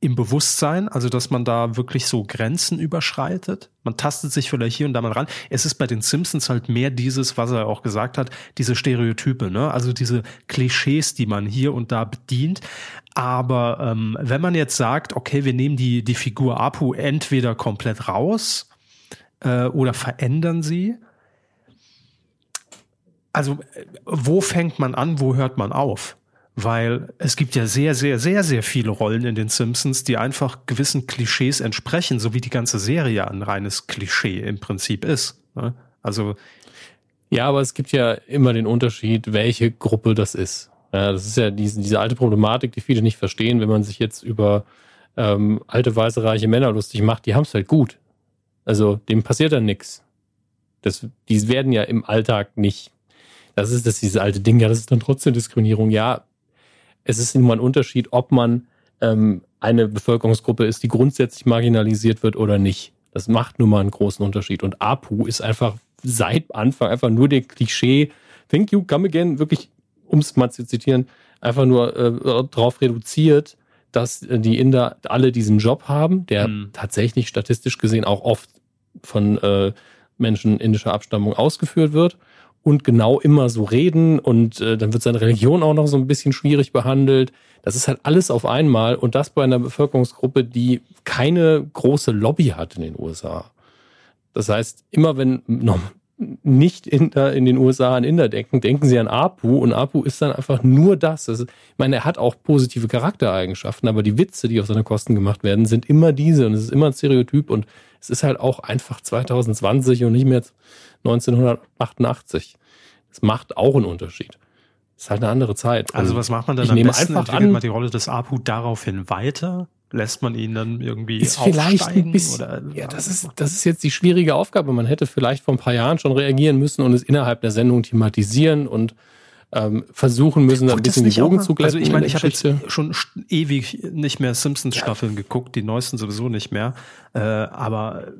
im Bewusstsein, also dass man da wirklich so Grenzen überschreitet. Man tastet sich vielleicht hier und da mal ran. Es ist bei den Simpsons halt mehr dieses, was er auch gesagt hat, diese Stereotype, ne? Also diese Klischees, die man hier und da bedient. Aber ähm, wenn man jetzt sagt, okay, wir nehmen die, die Figur Apu entweder komplett raus äh, oder verändern sie, also äh, wo fängt man an, wo hört man auf? weil es gibt ja sehr, sehr, sehr, sehr viele Rollen in den Simpsons, die einfach gewissen Klischees entsprechen, so wie die ganze Serie ein reines Klischee im Prinzip ist. Ne? Also ja, aber es gibt ja immer den Unterschied, welche Gruppe das ist. Das ist ja diese, diese alte Problematik, die viele nicht verstehen, wenn man sich jetzt über ähm, alte, weiße, reiche Männer lustig macht, die haben es halt gut. Also dem passiert dann nichts. Das, die werden ja im Alltag nicht. Das ist das diese alte Ding, ja, das ist dann trotzdem Diskriminierung. Ja, es ist immer ein Unterschied, ob man ähm, eine Bevölkerungsgruppe ist, die grundsätzlich marginalisiert wird oder nicht. Das macht nun mal einen großen Unterschied. Und APU ist einfach seit Anfang einfach nur der Klischee, thank you, come again, wirklich, um es mal zu zitieren, einfach nur äh, darauf reduziert, dass äh, die Inder alle diesen Job haben, der mhm. tatsächlich statistisch gesehen auch oft von äh, Menschen indischer Abstammung ausgeführt wird und genau immer so reden und äh, dann wird seine Religion auch noch so ein bisschen schwierig behandelt. Das ist halt alles auf einmal und das bei einer Bevölkerungsgruppe, die keine große Lobby hat in den USA. Das heißt, immer wenn noch nicht in, in den USA an Inder denken, denken sie an Apu und Apu ist dann einfach nur das. Also, ich meine, er hat auch positive Charaktereigenschaften, aber die Witze, die auf seine Kosten gemacht werden, sind immer diese und es ist immer ein Stereotyp und es ist halt auch einfach 2020 und nicht mehr 1988. Das macht auch einen Unterschied. Das ist halt eine andere Zeit. Also was macht man dann ich am nehme besten? Einfach Entwickelt an, man die Rolle des APU daraufhin weiter? Lässt man ihn dann irgendwie ist vielleicht ein bisschen, oder, ja, das ist, das ist jetzt die schwierige Aufgabe. Man hätte vielleicht vor ein paar Jahren schon reagieren müssen und es innerhalb der Sendung thematisieren und ähm, versuchen müssen, da ein bisschen die Bogen zu glätten. Also ich meine, ich habe jetzt schon ewig nicht mehr Simpsons-Staffeln ja. geguckt, die neuesten sowieso nicht mehr. Äh, aber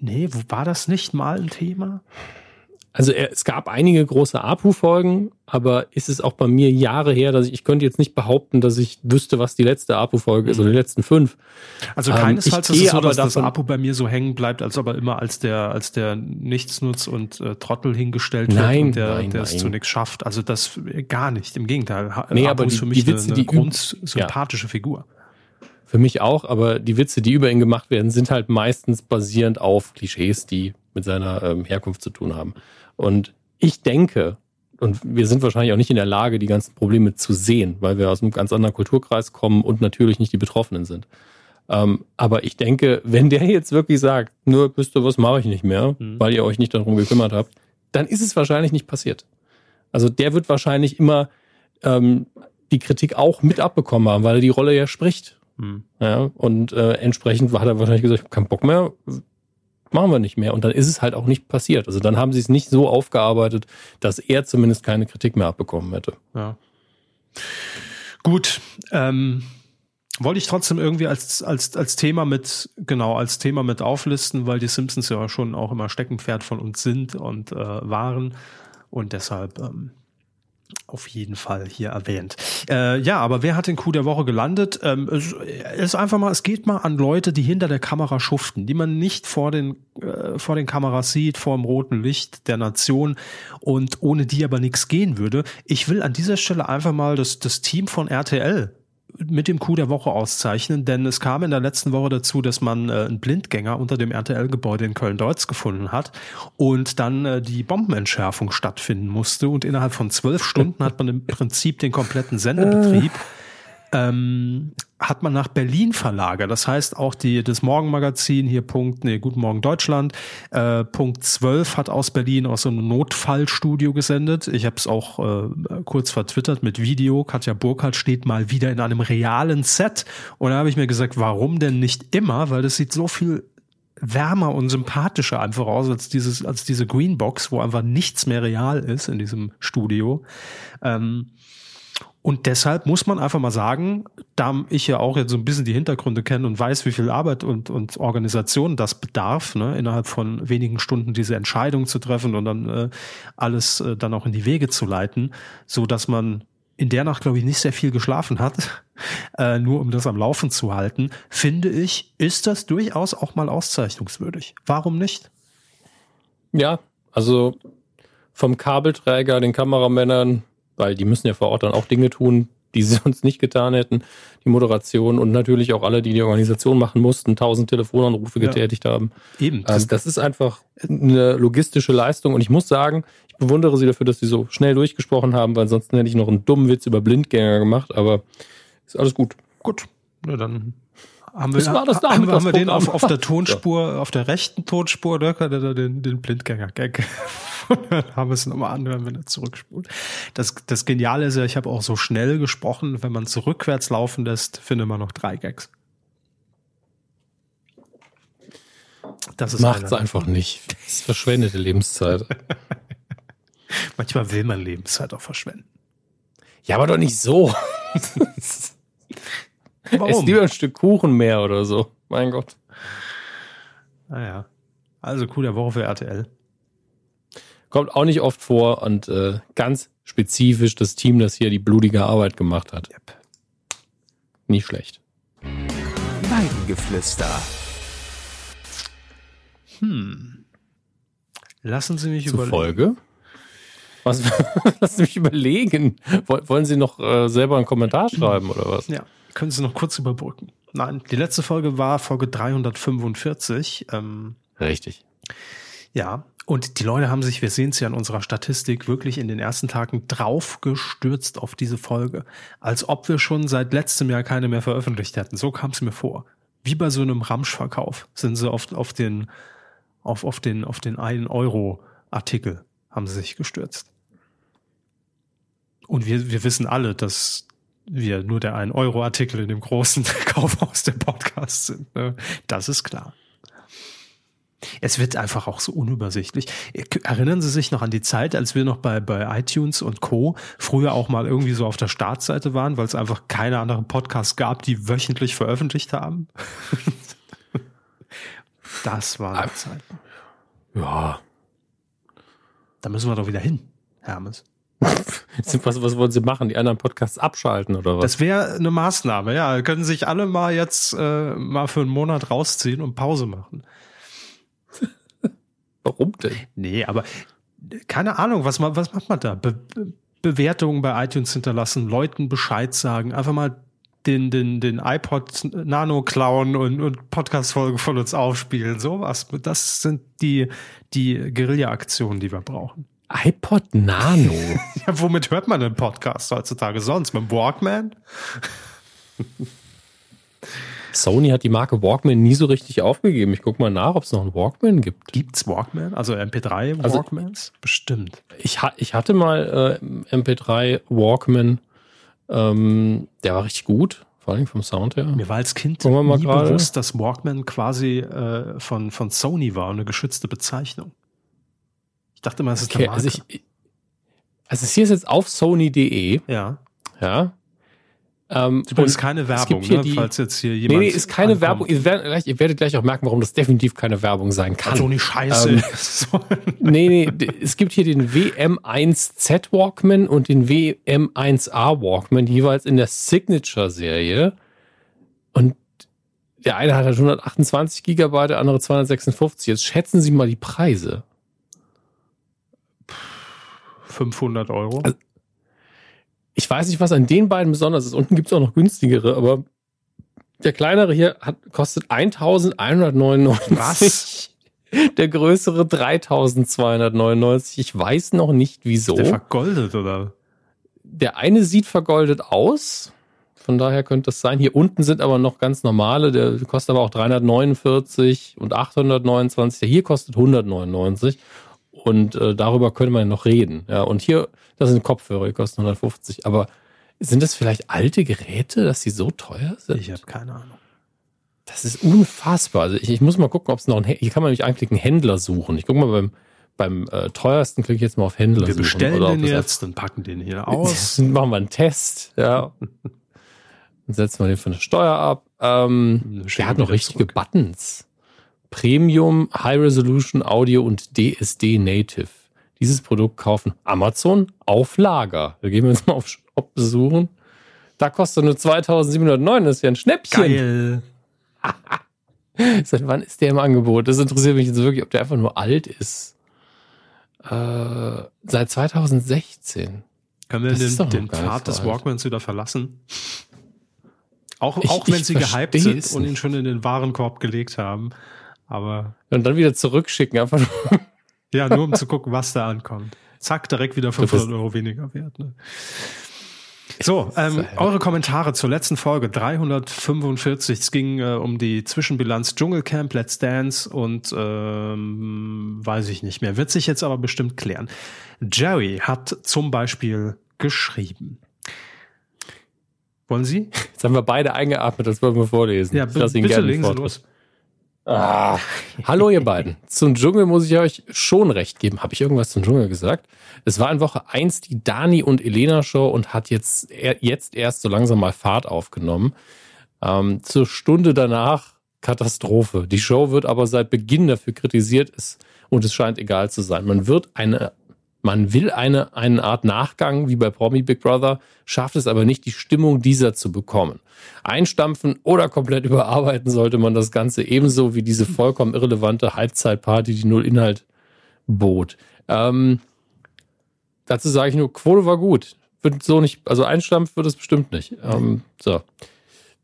nee, war das nicht mal ein Thema? Also es gab einige große APU-Folgen, aber ist es auch bei mir Jahre her, dass ich, ich könnte jetzt nicht behaupten, dass ich wüsste, was die letzte APU-Folge ist oder die letzten fünf. Also ähm, keinesfalls ähm, ist es so, dass das APU bei mir so hängen bleibt, als ob er immer als der, als der Nichtsnutz und äh, Trottel hingestellt nein, wird und der, nein, der es zu nichts schafft. Also das äh, gar nicht, im Gegenteil. Nee, Apu aber die, ist für mich die Witze, eine, eine grundsympathische ja. Figur. Für mich auch, aber die Witze, die über ihn gemacht werden, sind halt meistens basierend auf Klischees, die mit seiner ähm, Herkunft zu tun haben. Und ich denke, und wir sind wahrscheinlich auch nicht in der Lage, die ganzen Probleme zu sehen, weil wir aus einem ganz anderen Kulturkreis kommen und natürlich nicht die Betroffenen sind. Ähm, aber ich denke, wenn der jetzt wirklich sagt, nur wisst ihr was, mache ich nicht mehr, mhm. weil ihr euch nicht darum gekümmert habt, dann ist es wahrscheinlich nicht passiert. Also der wird wahrscheinlich immer ähm, die Kritik auch mit abbekommen haben, weil er die Rolle ja spricht. Mhm. Ja, und äh, entsprechend hat er wahrscheinlich gesagt, ich habe keinen Bock mehr, machen wir nicht mehr. Und dann ist es halt auch nicht passiert. Also dann haben sie es nicht so aufgearbeitet, dass er zumindest keine Kritik mehr abbekommen hätte. Ja. Gut. Ähm, wollte ich trotzdem irgendwie als, als, als Thema mit, genau, als Thema mit auflisten, weil die Simpsons ja schon auch immer Steckenpferd von uns sind und äh, waren. Und deshalb ähm, auf jeden Fall hier erwähnt. Äh, ja, aber wer hat den Coup der Woche gelandet? Ähm, es ist einfach mal, es geht mal an Leute, die hinter der Kamera schuften, die man nicht vor den, äh, vor den Kameras sieht, vor dem roten Licht der Nation und ohne die aber nichts gehen würde. Ich will an dieser Stelle einfach mal das, das Team von RTL mit dem Coup der Woche auszeichnen, denn es kam in der letzten Woche dazu, dass man äh, einen Blindgänger unter dem RTL-Gebäude in Köln-Deutz gefunden hat und dann äh, die Bombenentschärfung stattfinden musste. Und innerhalb von zwölf Stunden hat man im Prinzip den kompletten Sendebetrieb ähm, hat man nach Berlin verlagert. Das heißt auch die, das Morgenmagazin hier Punkt, nee, Guten Morgen Deutschland, äh, Punkt 12 hat aus Berlin aus so einem Notfallstudio gesendet. Ich habe es auch äh, kurz vertwittert mit Video. Katja Burkhardt steht mal wieder in einem realen Set. Und da habe ich mir gesagt, warum denn nicht immer? Weil das sieht so viel wärmer und sympathischer einfach aus als dieses, als diese Greenbox, wo einfach nichts mehr real ist in diesem Studio. Ähm, und deshalb muss man einfach mal sagen, da ich ja auch jetzt so ein bisschen die Hintergründe kenne und weiß, wie viel Arbeit und, und Organisation das bedarf, ne, innerhalb von wenigen Stunden diese Entscheidung zu treffen und dann äh, alles äh, dann auch in die Wege zu leiten, so dass man in der Nacht, glaube ich, nicht sehr viel geschlafen hat, äh, nur um das am Laufen zu halten, finde ich, ist das durchaus auch mal auszeichnungswürdig. Warum nicht? Ja, also vom Kabelträger, den Kameramännern, weil die müssen ja vor Ort dann auch Dinge tun, die sie sonst nicht getan hätten. Die Moderation und natürlich auch alle, die die Organisation machen mussten, tausend Telefonanrufe ja. getätigt haben. Eben. Das, ähm, das ist einfach eine logistische Leistung und ich muss sagen, ich bewundere sie dafür, dass sie so schnell durchgesprochen haben, weil ansonsten hätte ich noch einen dummen Witz über Blindgänger gemacht, aber ist alles gut. Gut. Na dann haben wir, das haben, haben wir den auf, auf der Tonspur, ja. auf der rechten Tonspur, er den, den Blindgänger-Gag haben wir es nochmal anhören, wenn er zurückspult. Das, das Geniale ist ja, ich habe auch so schnell gesprochen, wenn man es rückwärts laufen lässt, findet man noch drei Gags. Das ist Macht's einfach nicht. Das ist verschwendete Lebenszeit. Manchmal will man Lebenszeit auch verschwenden. Ja, aber doch nicht so. Warum? Ess lieber ein Stück Kuchen mehr oder so. Mein Gott. Naja. Also cooler Woche für RTL. Kommt auch nicht oft vor und äh, ganz spezifisch das Team, das hier die blutige Arbeit gemacht hat. Yep. Nicht schlecht. Weidengeflüster. Hm. Lassen Sie mich überlegen. Folge? Was, lassen Sie mich überlegen. Wollen Sie noch äh, selber einen Kommentar schreiben oder was? Ja können Sie noch kurz überbrücken. Nein, die letzte Folge war Folge 345. Ähm, Richtig. Ja, und die Leute haben sich, wir sehen es ja in unserer Statistik, wirklich in den ersten Tagen draufgestürzt auf diese Folge. Als ob wir schon seit letztem Jahr keine mehr veröffentlicht hätten. So kam es mir vor. Wie bei so einem Ramschverkauf sind sie oft auf den, auf, auf den, auf den 1 Euro Artikel haben sie sich gestürzt. Und wir, wir wissen alle, dass wir nur der 1-Euro-Artikel in dem großen Kaufhaus der Podcasts sind. Ne? Das ist klar. Es wird einfach auch so unübersichtlich. Erinnern Sie sich noch an die Zeit, als wir noch bei, bei iTunes und Co. früher auch mal irgendwie so auf der Startseite waren, weil es einfach keine anderen Podcasts gab, die wöchentlich veröffentlicht haben? das war eine Zeit. Ja. Da müssen wir doch wieder hin, Hermes. was, was wollen Sie machen? Die anderen Podcasts abschalten oder was? Das wäre eine Maßnahme, ja. Können sich alle mal jetzt äh, mal für einen Monat rausziehen und Pause machen. Warum denn? Nee, aber keine Ahnung, was, was macht man da? Be Bewertungen bei iTunes hinterlassen, Leuten Bescheid sagen, einfach mal den, den, den iPod Nano klauen und, und Podcast-Folgen von uns aufspielen. Sowas. Das sind die, die Guerilla-Aktionen, die wir brauchen iPod Nano. ja, womit hört man den Podcast heutzutage sonst? Mit dem Walkman? Sony hat die Marke Walkman nie so richtig aufgegeben. Ich gucke mal nach, ob es noch einen Walkman gibt. Gibt's Walkman? Also MP3 also Walkmans? Also, Bestimmt. Ich, ich hatte mal äh, MP3 Walkman. Ähm, der war richtig gut, vor allem vom Sound her. Mir war als Kind nie bewusst, dass Walkman quasi äh, von, von Sony war, eine geschützte Bezeichnung dachte mal, es ist okay, also ich, also hier ist jetzt auf sony.de. Ja. Ja. Ähm, Übrigens keine Werbung, ne? die, falls jetzt hier jemand. Nee, nee, ist keine ankommt. Werbung. Ihr werdet, ihr werdet, gleich auch merken, warum das definitiv keine Werbung sein kann. Also nicht Scheiße. Ähm, nee, nee, es gibt hier den WM1Z Walkman und den WM1A Walkman, jeweils in der Signature-Serie. Und der eine hat halt 128 Gigabyte, der andere 256. Jetzt schätzen Sie mal die Preise. 500 Euro. Also, ich weiß nicht, was an den beiden besonders ist. Unten gibt es auch noch günstigere, aber der kleinere hier hat, kostet 1199. Was? Der größere 3299. Ich weiß noch nicht wieso. Ist der vergoldet oder? Der eine sieht vergoldet aus. Von daher könnte es sein. Hier unten sind aber noch ganz normale. Der kostet aber auch 349 und 829. Der hier kostet 199. Und äh, darüber könnte man noch reden. Ja, und hier, das sind Kopfhörer, die kosten 150. Aber sind das vielleicht alte Geräte, dass sie so teuer sind? Ich habe keine Ahnung. Das ist unfassbar. Also ich, ich muss mal gucken, ob es noch ein, hier kann man nämlich einen Händler suchen. Ich gucke mal beim, beim äh, teuersten klicke ich jetzt mal auf Händler wir suchen. Wir bestellen oder den jetzt und packen den hier aus. machen wir einen Test, ja. Dann setzen wir den von der Steuer ab. Ähm, der hat noch richtige zurück. Buttons. Premium, High Resolution Audio und DSD Native. Dieses Produkt kaufen Amazon auf Lager. Da gehen wir jetzt mal auf Shop besuchen. Da kostet nur 2709, das ist ja ein Schnäppchen. Geil. Seit wann ist der im Angebot? Das interessiert mich jetzt wirklich, ob der einfach nur alt ist. Äh, seit 2016. Können wir das den, den Pfad des Walkmans wieder verlassen? Auch, ich, auch wenn sie gehypt sind und ihn schon in den Warenkorb gelegt haben. Aber. Und dann wieder zurückschicken, einfach nur. Ja, nur um zu gucken, was da ankommt. Zack, direkt wieder 500 Euro weniger wert. Ne? So, ähm, eure Kommentare zur letzten Folge 345. Es ging äh, um die Zwischenbilanz Dschungelcamp, Let's Dance und ähm, weiß ich nicht mehr. Wird sich jetzt aber bestimmt klären. Jerry hat zum Beispiel geschrieben. Wollen Sie? Jetzt haben wir beide eingeatmet, das wollen wir vorlesen. Ja, bitte legen Sie los. Ah. Hallo ihr beiden. Zum Dschungel muss ich euch schon recht geben. Habe ich irgendwas zum Dschungel gesagt? Es war in Woche eins die Dani und Elena Show und hat jetzt, jetzt erst so langsam mal Fahrt aufgenommen. Ähm, zur Stunde danach Katastrophe. Die Show wird aber seit Beginn dafür kritisiert ist und es scheint egal zu sein. Man wird eine man will eine, eine Art Nachgang wie bei Promi Big Brother, schafft es aber nicht, die Stimmung dieser zu bekommen. Einstampfen oder komplett überarbeiten sollte man das Ganze ebenso wie diese vollkommen irrelevante Halbzeitparty, die null Inhalt bot. Ähm, dazu sage ich nur, Quote war gut. Wird so nicht, also einstampfen wird es bestimmt nicht. Ähm, so.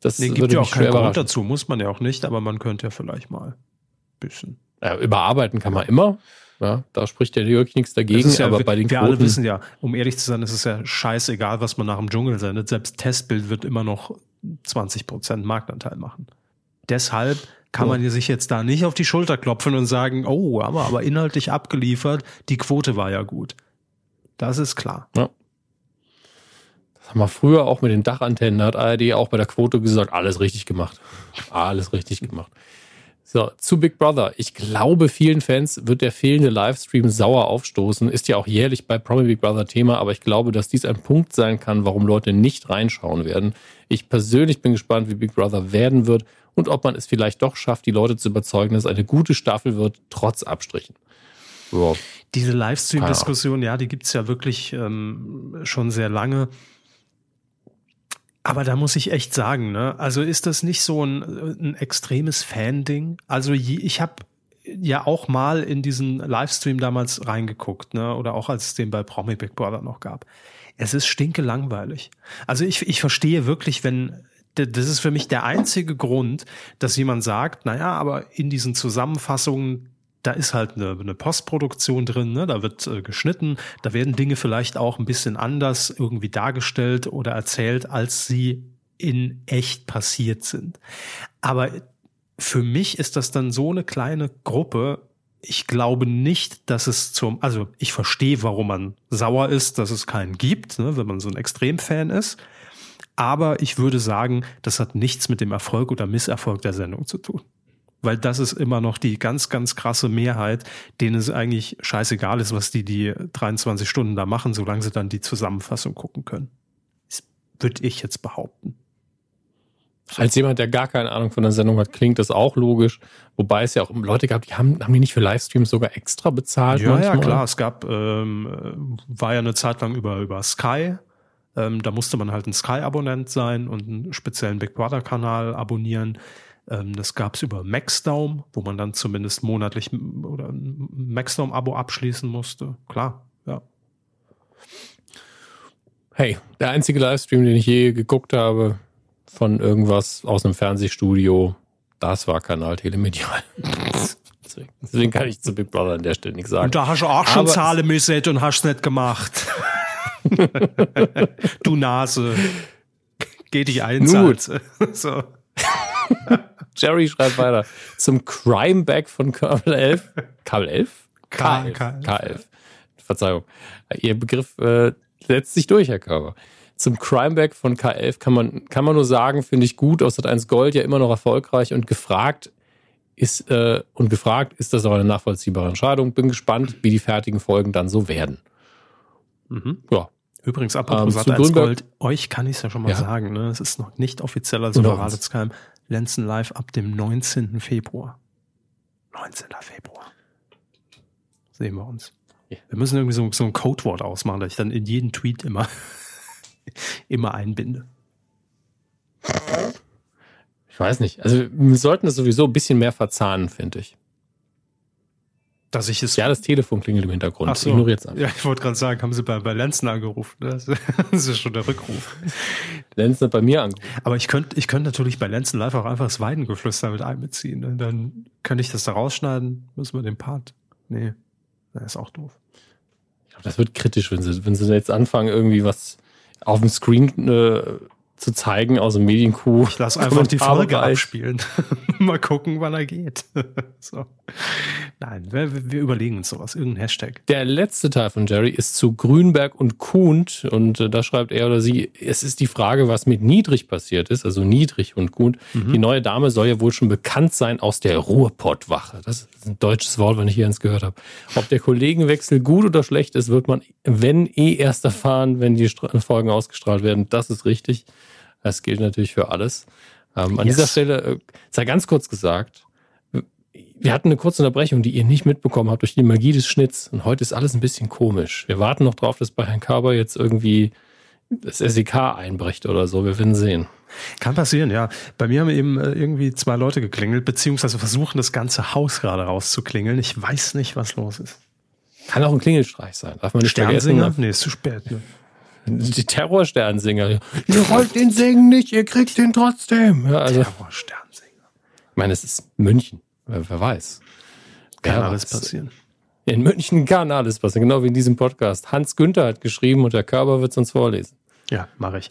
Das nee, gibt ja auch keinen Grund dazu, muss man ja auch nicht, aber man könnte ja vielleicht mal ein bisschen. Ja, überarbeiten kann man immer. Ja, da spricht ja wirklich nichts dagegen, ja, aber bei den Wir Quoten alle wissen ja, um ehrlich zu sein, ist es ja scheißegal, was man nach dem Dschungel sendet. Selbst Testbild wird immer noch 20 Prozent Marktanteil machen. Deshalb kann ja. man sich jetzt da nicht auf die Schulter klopfen und sagen, oh, aber, aber inhaltlich abgeliefert, die Quote war ja gut. Das ist klar. Ja. Das haben wir früher auch mit den Dachantennen, hat ARD auch bei der Quote gesagt, alles richtig gemacht. Alles richtig gemacht. So, zu Big Brother. Ich glaube, vielen Fans wird der fehlende Livestream sauer aufstoßen. Ist ja auch jährlich bei Promi Big Brother Thema, aber ich glaube, dass dies ein Punkt sein kann, warum Leute nicht reinschauen werden. Ich persönlich bin gespannt, wie Big Brother werden wird und ob man es vielleicht doch schafft, die Leute zu überzeugen, dass es eine gute Staffel wird, trotz Abstrichen. So. Diese Livestream-Diskussion, ja, die gibt's ja wirklich ähm, schon sehr lange. Aber da muss ich echt sagen, ne? Also ist das nicht so ein, ein extremes Fan-Ding? Also ich habe ja auch mal in diesen Livestream damals reingeguckt, ne? Oder auch als es den bei Promi Big Brother noch gab. Es ist stinke langweilig. Also ich, ich verstehe wirklich, wenn das ist für mich der einzige Grund, dass jemand sagt, naja, aber in diesen Zusammenfassungen, da ist halt eine, eine Postproduktion drin, ne? da wird äh, geschnitten, da werden Dinge vielleicht auch ein bisschen anders irgendwie dargestellt oder erzählt, als sie in echt passiert sind. Aber für mich ist das dann so eine kleine Gruppe. Ich glaube nicht, dass es zum, also ich verstehe, warum man sauer ist, dass es keinen gibt, ne, wenn man so ein Extremfan ist. Aber ich würde sagen, das hat nichts mit dem Erfolg oder Misserfolg der Sendung zu tun weil das ist immer noch die ganz, ganz krasse Mehrheit, denen es eigentlich scheißegal ist, was die die 23 Stunden da machen, solange sie dann die Zusammenfassung gucken können. Würde ich jetzt behaupten. Als jemand, der gar keine Ahnung von der Sendung hat, klingt das auch logisch. Wobei es ja auch Leute gab, die haben, haben die nicht für Livestreams sogar extra bezahlt? Ja, manchmal? ja, klar. Es gab, ähm, war ja eine Zeit lang über, über Sky. Ähm, da musste man halt ein Sky-Abonnent sein und einen speziellen Big Brother-Kanal abonnieren. Ähm, das gab es über Maxdome, wo man dann zumindest monatlich oder ein Maxdome-Abo abschließen musste. Klar, ja. Hey, der einzige Livestream, den ich je geguckt habe, von irgendwas aus einem Fernsehstudio. Das war Kanal Telemedial. deswegen, kann ich zu Big Brother an der Stelle nichts sagen. Und da hast du auch schon Zahlen müssen und hast es nicht gemacht. du Nase. Geh dich ein. so. Jerry schreibt weiter. Zum Crimeback von Kabel 11. Kabel 11? K11. K11. K11. Verzeihung. Ihr Begriff äh, setzt sich durch, Herr Körber zum Crimeback von K11 kann man, kann man nur sagen, finde ich gut. Aus Sat1 Gold ja immer noch erfolgreich und gefragt ist, äh, und gefragt ist das auch eine nachvollziehbare Entscheidung. Bin gespannt, wie die fertigen Folgen dann so werden. Mhm. Ja. Übrigens, apropos ähm, Sat1 Gold, euch kann ich es ja schon mal ja. sagen, ne? Es ist noch nicht offiziell, also Verratetskeim. Lenzen live ab dem 19. Februar. 19. Februar. Sehen wir uns. Ja. Wir müssen irgendwie so, so ein Codewort ausmachen, dass ich dann in jeden Tweet immer immer einbinde. Ich weiß nicht. Also wir sollten das sowieso ein bisschen mehr verzahnen, finde ich. Dass ich es. Ja, das Telefon klingelt im Hintergrund. Ach so. Ignoriert es Ja, ich wollte gerade sagen, haben Sie bei, bei Lenzen angerufen? Das ist schon der Rückruf. Lenzen hat bei mir angerufen. Aber ich könnte ich könnte natürlich bei Lenzen live auch einfach das Weidengeflüster mit einbeziehen. Ne? Dann könnte ich das da rausschneiden, müssen wir den Part. Nee, das ist auch doof. Ich glaube, das wird kritisch, wenn Sie, wenn Sie jetzt anfangen, irgendwie was auf dem Screen äh, zu zeigen aus dem Medienkuh. Ich lasse einfach die Folge abspielen. Mal gucken, wann er geht. so. Nein, wir, wir, überlegen uns sowas, irgendein Hashtag. Der letzte Teil von Jerry ist zu Grünberg und Kuhnt und äh, da schreibt er oder sie, es ist die Frage, was mit Niedrig passiert ist, also Niedrig und Kuhnt. Mhm. Die neue Dame soll ja wohl schon bekannt sein aus der Ruhrpottwache. Das ist ein deutsches Wort, wenn ich hier eins gehört habe. Ob der Kollegenwechsel gut oder schlecht ist, wird man, wenn eh erst erfahren, wenn die Folgen ausgestrahlt werden. Das ist richtig. Das gilt natürlich für alles. Ähm, an yes. dieser Stelle äh, sei ganz kurz gesagt, wir hatten eine kurze Unterbrechung, die ihr nicht mitbekommen habt durch die Magie des Schnitts. Und heute ist alles ein bisschen komisch. Wir warten noch drauf, dass bei Herrn Körber jetzt irgendwie das SEK einbricht oder so. Wir werden sehen. Kann passieren, ja. Bei mir haben eben äh, irgendwie zwei Leute geklingelt, beziehungsweise versuchen das ganze Haus gerade rauszuklingeln. Ich weiß nicht, was los ist. Kann auch ein Klingelstreich sein. Darf man nicht Sternsinger? vergessen. Nee, ist zu spät. Ne? Die Terrorsternsinger. Ihr wollt ihn singen nicht, ihr kriegt ihn trotzdem. Ja, also, Terrorsternsinger. Ich meine, es ist München. Wer, wer weiß. Kann wer alles weiß. passieren. In München kann alles passieren, genau wie in diesem Podcast. Hans Günther hat geschrieben und der Körper wird es uns vorlesen. Ja, mache ich.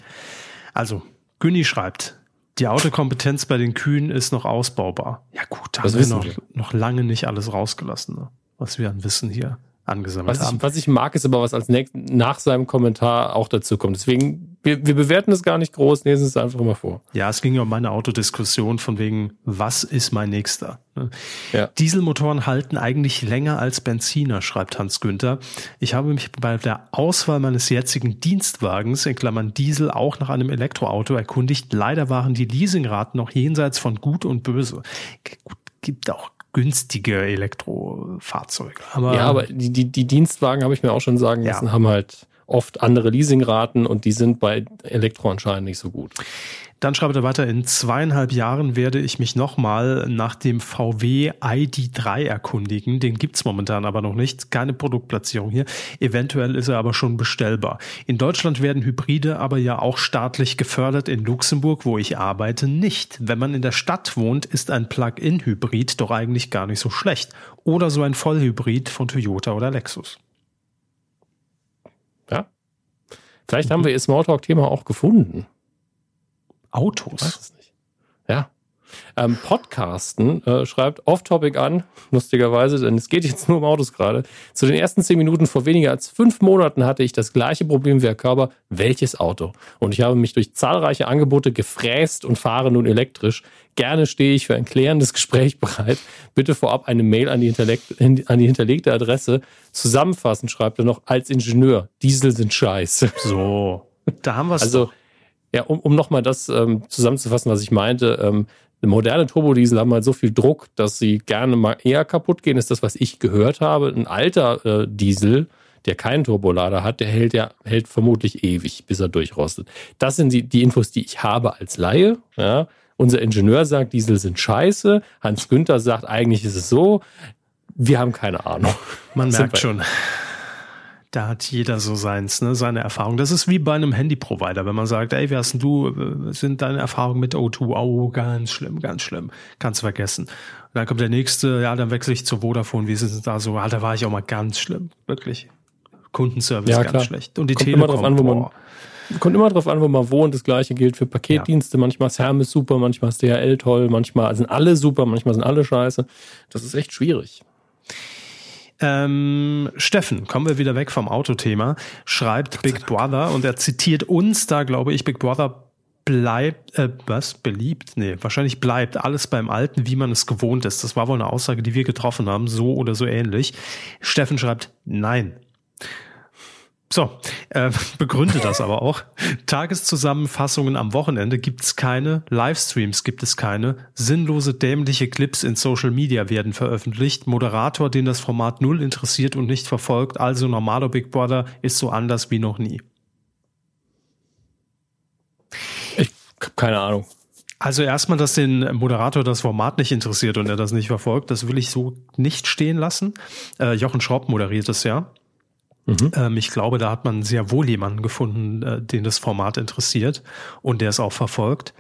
Also, Günni schreibt, die Autokompetenz bei den Kühen ist noch ausbaubar. Ja gut, da haben wir noch, wir noch lange nicht alles rausgelassen, ne? was wir an Wissen hier angesammelt was haben. Ich, was ich mag, ist aber, was als nächst, nach seinem Kommentar auch dazu kommt. Deswegen, wir, wir bewerten es gar nicht groß, lesen es einfach mal vor. Ja, es ging ja um meine Autodiskussion von wegen, was ist mein nächster? Ne? Ja. Dieselmotoren halten eigentlich länger als Benziner, schreibt Hans Günther. Ich habe mich bei der Auswahl meines jetzigen Dienstwagens, in Klammern Diesel, auch nach einem Elektroauto erkundigt. Leider waren die Leasingraten noch jenseits von Gut und Böse. Gut, gibt auch günstige Elektrofahrzeuge. Aber ja, aber die, die, die Dienstwagen, habe ich mir auch schon sagen lassen, ja. haben halt oft andere Leasingraten und die sind bei Elektro anscheinend nicht so gut. Dann schreibt er weiter, in zweieinhalb Jahren werde ich mich nochmal nach dem VW ID3 erkundigen. Den gibt's momentan aber noch nicht. Keine Produktplatzierung hier. Eventuell ist er aber schon bestellbar. In Deutschland werden Hybride aber ja auch staatlich gefördert. In Luxemburg, wo ich arbeite, nicht. Wenn man in der Stadt wohnt, ist ein Plug-in-Hybrid doch eigentlich gar nicht so schlecht. Oder so ein Vollhybrid von Toyota oder Lexus. Ja. Vielleicht haben wir ihr Smalltalk-Thema auch gefunden. Autos. Ich weiß es nicht. Ja. Ähm, Podcasten äh, schreibt Off-Topic an, lustigerweise, denn es geht jetzt nur um Autos gerade. Zu den ersten zehn Minuten vor weniger als fünf Monaten hatte ich das gleiche Problem wie Herr Körber. Welches Auto? Und ich habe mich durch zahlreiche Angebote gefräst und fahre nun elektrisch. Gerne stehe ich für ein klärendes Gespräch bereit. Bitte vorab eine Mail an die, an die hinterlegte Adresse. Zusammenfassend schreibt er noch als Ingenieur, Diesel sind scheiße. So, da haben wir es. Also, Ja, um, um nochmal das ähm, zusammenzufassen, was ich meinte, ähm, moderne Turbodiesel haben halt so viel Druck, dass sie gerne mal eher kaputt gehen, ist das, was ich gehört habe. Ein alter äh, Diesel, der keinen Turbolader hat, der hält ja hält vermutlich ewig, bis er durchrostet. Das sind die, die Infos, die ich habe als Laie. Ja. Unser Ingenieur sagt, Diesel sind scheiße. Hans Günther sagt, eigentlich ist es so. Wir haben keine Ahnung. Man merkt schon. Da hat jeder so seins, ne, seine Erfahrung. Das ist wie bei einem Handy-Provider, wenn man sagt, ey, wer hast denn du? Äh, sind deine Erfahrungen mit O2? Oh, ganz schlimm, ganz schlimm. Kannst vergessen. Und dann kommt der nächste, ja, dann wechsle ich zu Vodafone. Wie ist es da so? Ah, da war ich auch mal ganz schlimm. Wirklich. Kundenservice ja, ganz klar. schlecht. Und die kommt Telekom. Immer drauf an, wo man, kommt immer drauf an, wo man wohnt. Das gleiche gilt für Paketdienste. Ja. Manchmal ist Hermes super, manchmal ist DHL toll, manchmal sind alle super, manchmal sind alle scheiße. Das ist echt schwierig. Ähm, Steffen, kommen wir wieder weg vom Autothema, schreibt Big Brother und er zitiert uns da, glaube ich, Big Brother bleibt, äh, was, beliebt? Nee, wahrscheinlich bleibt alles beim Alten, wie man es gewohnt ist. Das war wohl eine Aussage, die wir getroffen haben, so oder so ähnlich. Steffen schreibt, nein. So, äh, begründe das aber auch. Tageszusammenfassungen am Wochenende gibt es keine, Livestreams gibt es keine, sinnlose, dämliche Clips in Social Media werden veröffentlicht, Moderator, den das Format null interessiert und nicht verfolgt, also normaler Big Brother ist so anders wie noch nie. Ich habe keine Ahnung. Also erstmal, dass den Moderator das Format nicht interessiert und er das nicht verfolgt, das will ich so nicht stehen lassen. Äh, Jochen Schraub moderiert es ja. Mhm. Ähm, ich glaube, da hat man sehr wohl jemanden gefunden, äh, den das Format interessiert und der es auch verfolgt.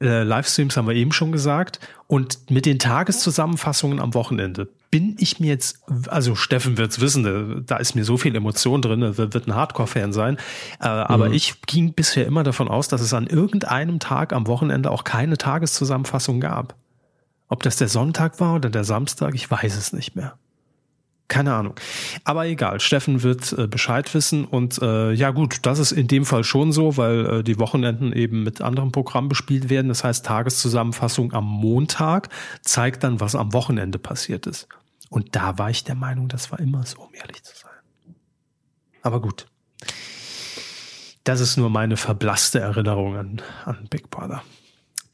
Äh, Livestreams haben wir eben schon gesagt. Und mit den Tageszusammenfassungen am Wochenende bin ich mir jetzt, also Steffen wird's wissen, äh, da ist mir so viel Emotion drin, er wird ein Hardcore-Fan sein. Äh, mhm. Aber ich ging bisher immer davon aus, dass es an irgendeinem Tag am Wochenende auch keine Tageszusammenfassung gab. Ob das der Sonntag war oder der Samstag, ich weiß es nicht mehr. Keine Ahnung. Aber egal, Steffen wird äh, Bescheid wissen und äh, ja gut, das ist in dem Fall schon so, weil äh, die Wochenenden eben mit anderen Programmen bespielt werden. Das heißt, Tageszusammenfassung am Montag zeigt dann, was am Wochenende passiert ist. Und da war ich der Meinung, das war immer so, um ehrlich zu sein. Aber gut. Das ist nur meine verblasste Erinnerung an, an Big Brother.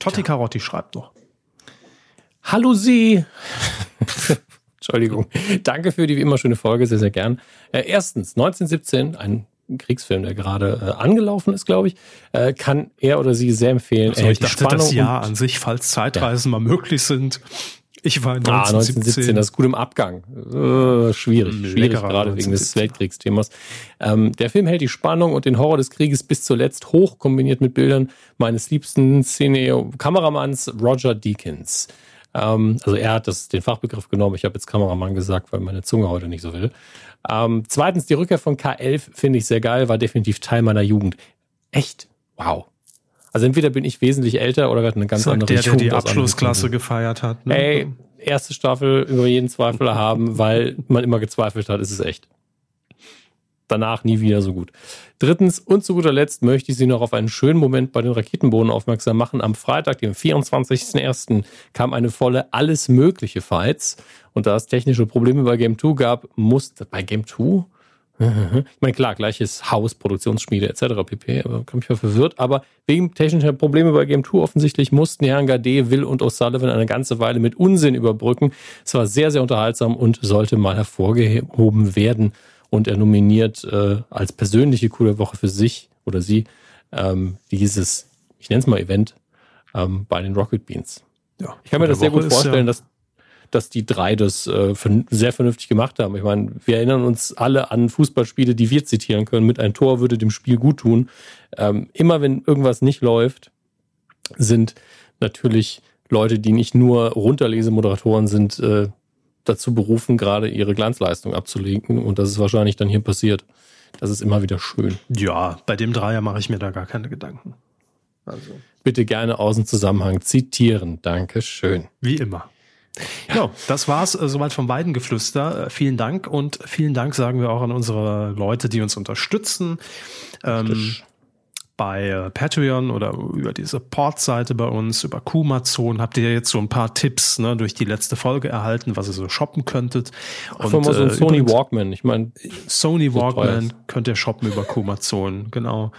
Totti Carotti schreibt noch. Hallo Sie. Entschuldigung. Danke für die wie immer schöne Folge, sehr, sehr gern. Äh, erstens, 1917, ein Kriegsfilm, der gerade äh, angelaufen ist, glaube ich, äh, kann er oder sie sehr empfehlen. Also ich dachte, Spannung das Jahr an sich, falls Zeitreisen ja. mal möglich sind. Ich war in 1917. Ah, 1917, das ist gut im Abgang. Äh, schwierig, schwierig, Leckerer gerade 1917. wegen des Weltkriegsthemas. Ähm, der Film hält die Spannung und den Horror des Krieges bis zuletzt hoch, kombiniert mit Bildern meines liebsten Szene-Kameramanns Roger Deakins. Ähm, also er hat das, den Fachbegriff genommen. Ich habe jetzt Kameramann gesagt, weil meine Zunge heute nicht so will. Ähm, zweitens, die Rückkehr von K11 finde ich sehr geil, war definitiv Teil meiner Jugend. Echt? Wow. Also entweder bin ich wesentlich älter oder wir hatten eine ganz Sagt andere der, Jugend. Der die Abschlussklasse gefeiert hat. Ne? Ey, erste Staffel über jeden Zweifel haben, weil man immer gezweifelt hat, ist es echt danach nie wieder so gut. Drittens und zu guter Letzt möchte ich Sie noch auf einen schönen Moment bei den Raketenbohnen aufmerksam machen. Am Freitag, dem 24.01., kam eine volle Alles Mögliche Fights. Und da es technische Probleme bei Game 2 gab, musste bei Game 2? Ich meine, klar, gleiches Haus, Produktionsschmiede etc. pp. Aber kann mich mal verwirrt. Aber wegen technischer Probleme bei Game 2 offensichtlich mussten die Herren Gade, Will und O'Sullivan eine ganze Weile mit Unsinn überbrücken. Es war sehr, sehr unterhaltsam und sollte mal hervorgehoben werden und er nominiert äh, als persönliche coole Woche für sich oder sie ähm, dieses, ich nenne es mal Event, ähm, bei den Rocket Beans. Ja, ich kann mir das sehr Woche gut vorstellen, ja dass, dass die drei das äh, sehr vernünftig gemacht haben. Ich meine, wir erinnern uns alle an Fußballspiele, die wir zitieren können. Mit ein Tor würde dem Spiel gut tun. Ähm, immer wenn irgendwas nicht läuft, sind natürlich Leute, die nicht nur Runterlesemoderatoren sind, äh, dazu berufen, gerade ihre Glanzleistung abzulegen. Und das ist wahrscheinlich dann hier passiert. Das ist immer wieder schön. Ja, bei dem Dreier mache ich mir da gar keine Gedanken. Also. Bitte gerne aus dem Zusammenhang zitieren. Dankeschön. Wie immer. Ja, ja das war's äh, soweit vom Weidengeflüster. Äh, vielen Dank und vielen Dank sagen wir auch an unsere Leute, die uns unterstützen. Ähm, bei äh, Patreon oder über die Support-Seite bei uns, über Kumazon, habt ihr jetzt so ein paar Tipps ne, durch die letzte Folge erhalten, was ihr so shoppen könntet. Und, mal so ein äh, Sony Walkman. Ich meine, Sony Walkman könnt ihr shoppen über Kumazon, genau.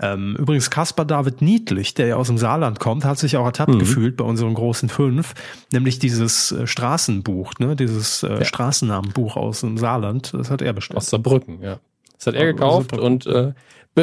Ähm, übrigens, Caspar David Niedlich, der ja aus dem Saarland kommt, hat sich auch ertappt mhm. gefühlt bei unseren großen fünf, nämlich dieses äh, Straßenbuch, ne, dieses äh, ja. Straßennamenbuch aus dem Saarland, das hat er bestellt. Aus Saarbrücken, ja. Das hat er gekauft und äh,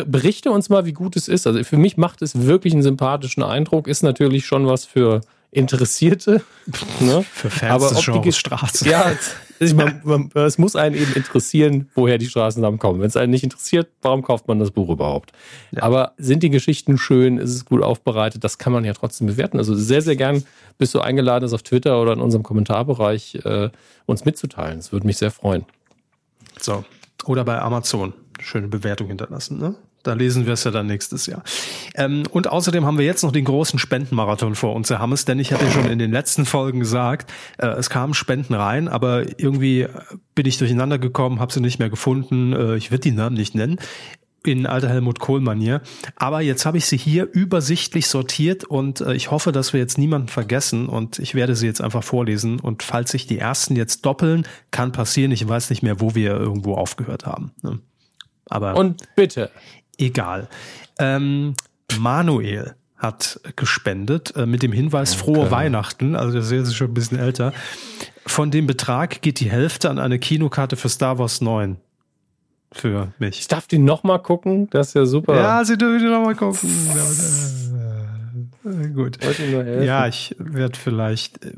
berichte uns mal, wie gut es ist. Also für mich macht es wirklich einen sympathischen Eindruck, ist natürlich schon was für Interessierte. Ne? Für Fans Aber des Genres Straße. Ja, es, man, man, es muss einen eben interessieren, woher die Straßennamen kommen. Wenn es einen nicht interessiert, warum kauft man das Buch überhaupt? Ja. Aber sind die Geschichten schön? Ist es gut aufbereitet? Das kann man ja trotzdem bewerten. Also sehr, sehr gern bist du eingeladen, das auf Twitter oder in unserem Kommentarbereich äh, uns mitzuteilen. Das würde mich sehr freuen. So. Oder bei Amazon. Schöne Bewertung hinterlassen, ne? Da lesen wir es ja dann nächstes Jahr. Ähm, und außerdem haben wir jetzt noch den großen Spendenmarathon vor uns, Herr Hammes, denn ich hatte schon in den letzten Folgen gesagt, äh, es kamen Spenden rein, aber irgendwie bin ich durcheinander gekommen, habe sie nicht mehr gefunden. Äh, ich werde die Namen nicht nennen in alter Helmut Kohl-Manier. Aber jetzt habe ich sie hier übersichtlich sortiert und äh, ich hoffe, dass wir jetzt niemanden vergessen und ich werde sie jetzt einfach vorlesen. Und falls sich die ersten jetzt doppeln, kann passieren. Ich weiß nicht mehr, wo wir irgendwo aufgehört haben. Ne? Aber und bitte egal. Ähm, Manuel hat gespendet äh, mit dem Hinweis okay. frohe Weihnachten, also der ist schon ein bisschen älter. Von dem Betrag geht die Hälfte an eine Kinokarte für Star Wars 9 für mich. Ich darf die nochmal gucken, das ist ja super. Ja, Sie dürfen die nochmal gucken. äh, gut. Ja, ich werde vielleicht, äh,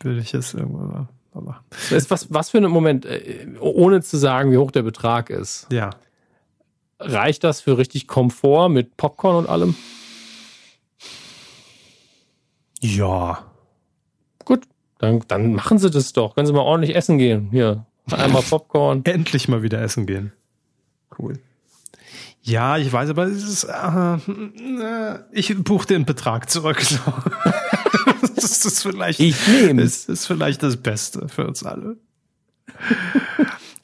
würde ich es irgendwann mal machen. Was, was für ein Moment, äh, ohne zu sagen, wie hoch der Betrag ist. Ja reicht das für richtig Komfort mit Popcorn und allem? Ja. Gut, dann, dann machen Sie das doch. Können Sie mal ordentlich essen gehen. Hier, einmal Popcorn. Endlich mal wieder essen gehen. Cool. Ja, ich weiß, aber es ist, äh, ich buche den Betrag zurück. So. das ist vielleicht, ich nehme es. ist vielleicht das Beste für uns alle.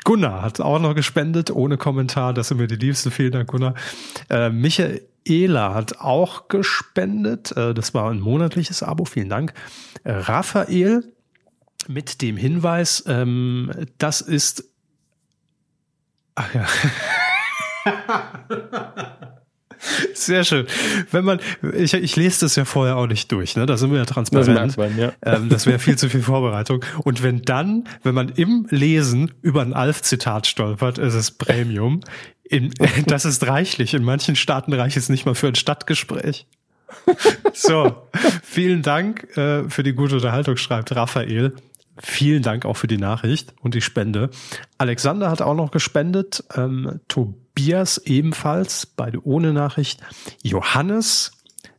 Gunnar hat auch noch gespendet, ohne Kommentar. Das sind mir die Liebsten. Vielen Dank, Gunnar. Äh, Michaela hat auch gespendet. Äh, das war ein monatliches Abo. Vielen Dank. Äh, Raphael mit dem Hinweis, ähm, das ist. Ach ja. Sehr schön. Wenn man, ich, ich lese das ja vorher auch nicht durch, ne? Da sind wir ja transparent. Das, man, ja. ähm, das wäre viel zu viel Vorbereitung. Und wenn dann, wenn man im Lesen über ein Alf-Zitat stolpert, ist es Premium. In, das ist reichlich. In manchen Staaten reicht es nicht mal für ein Stadtgespräch. So, vielen Dank äh, für die gute Unterhaltung, schreibt Raphael. Vielen Dank auch für die Nachricht und die Spende. Alexander hat auch noch gespendet. Ähm, Tobias ebenfalls, beide ohne Nachricht. Johannes.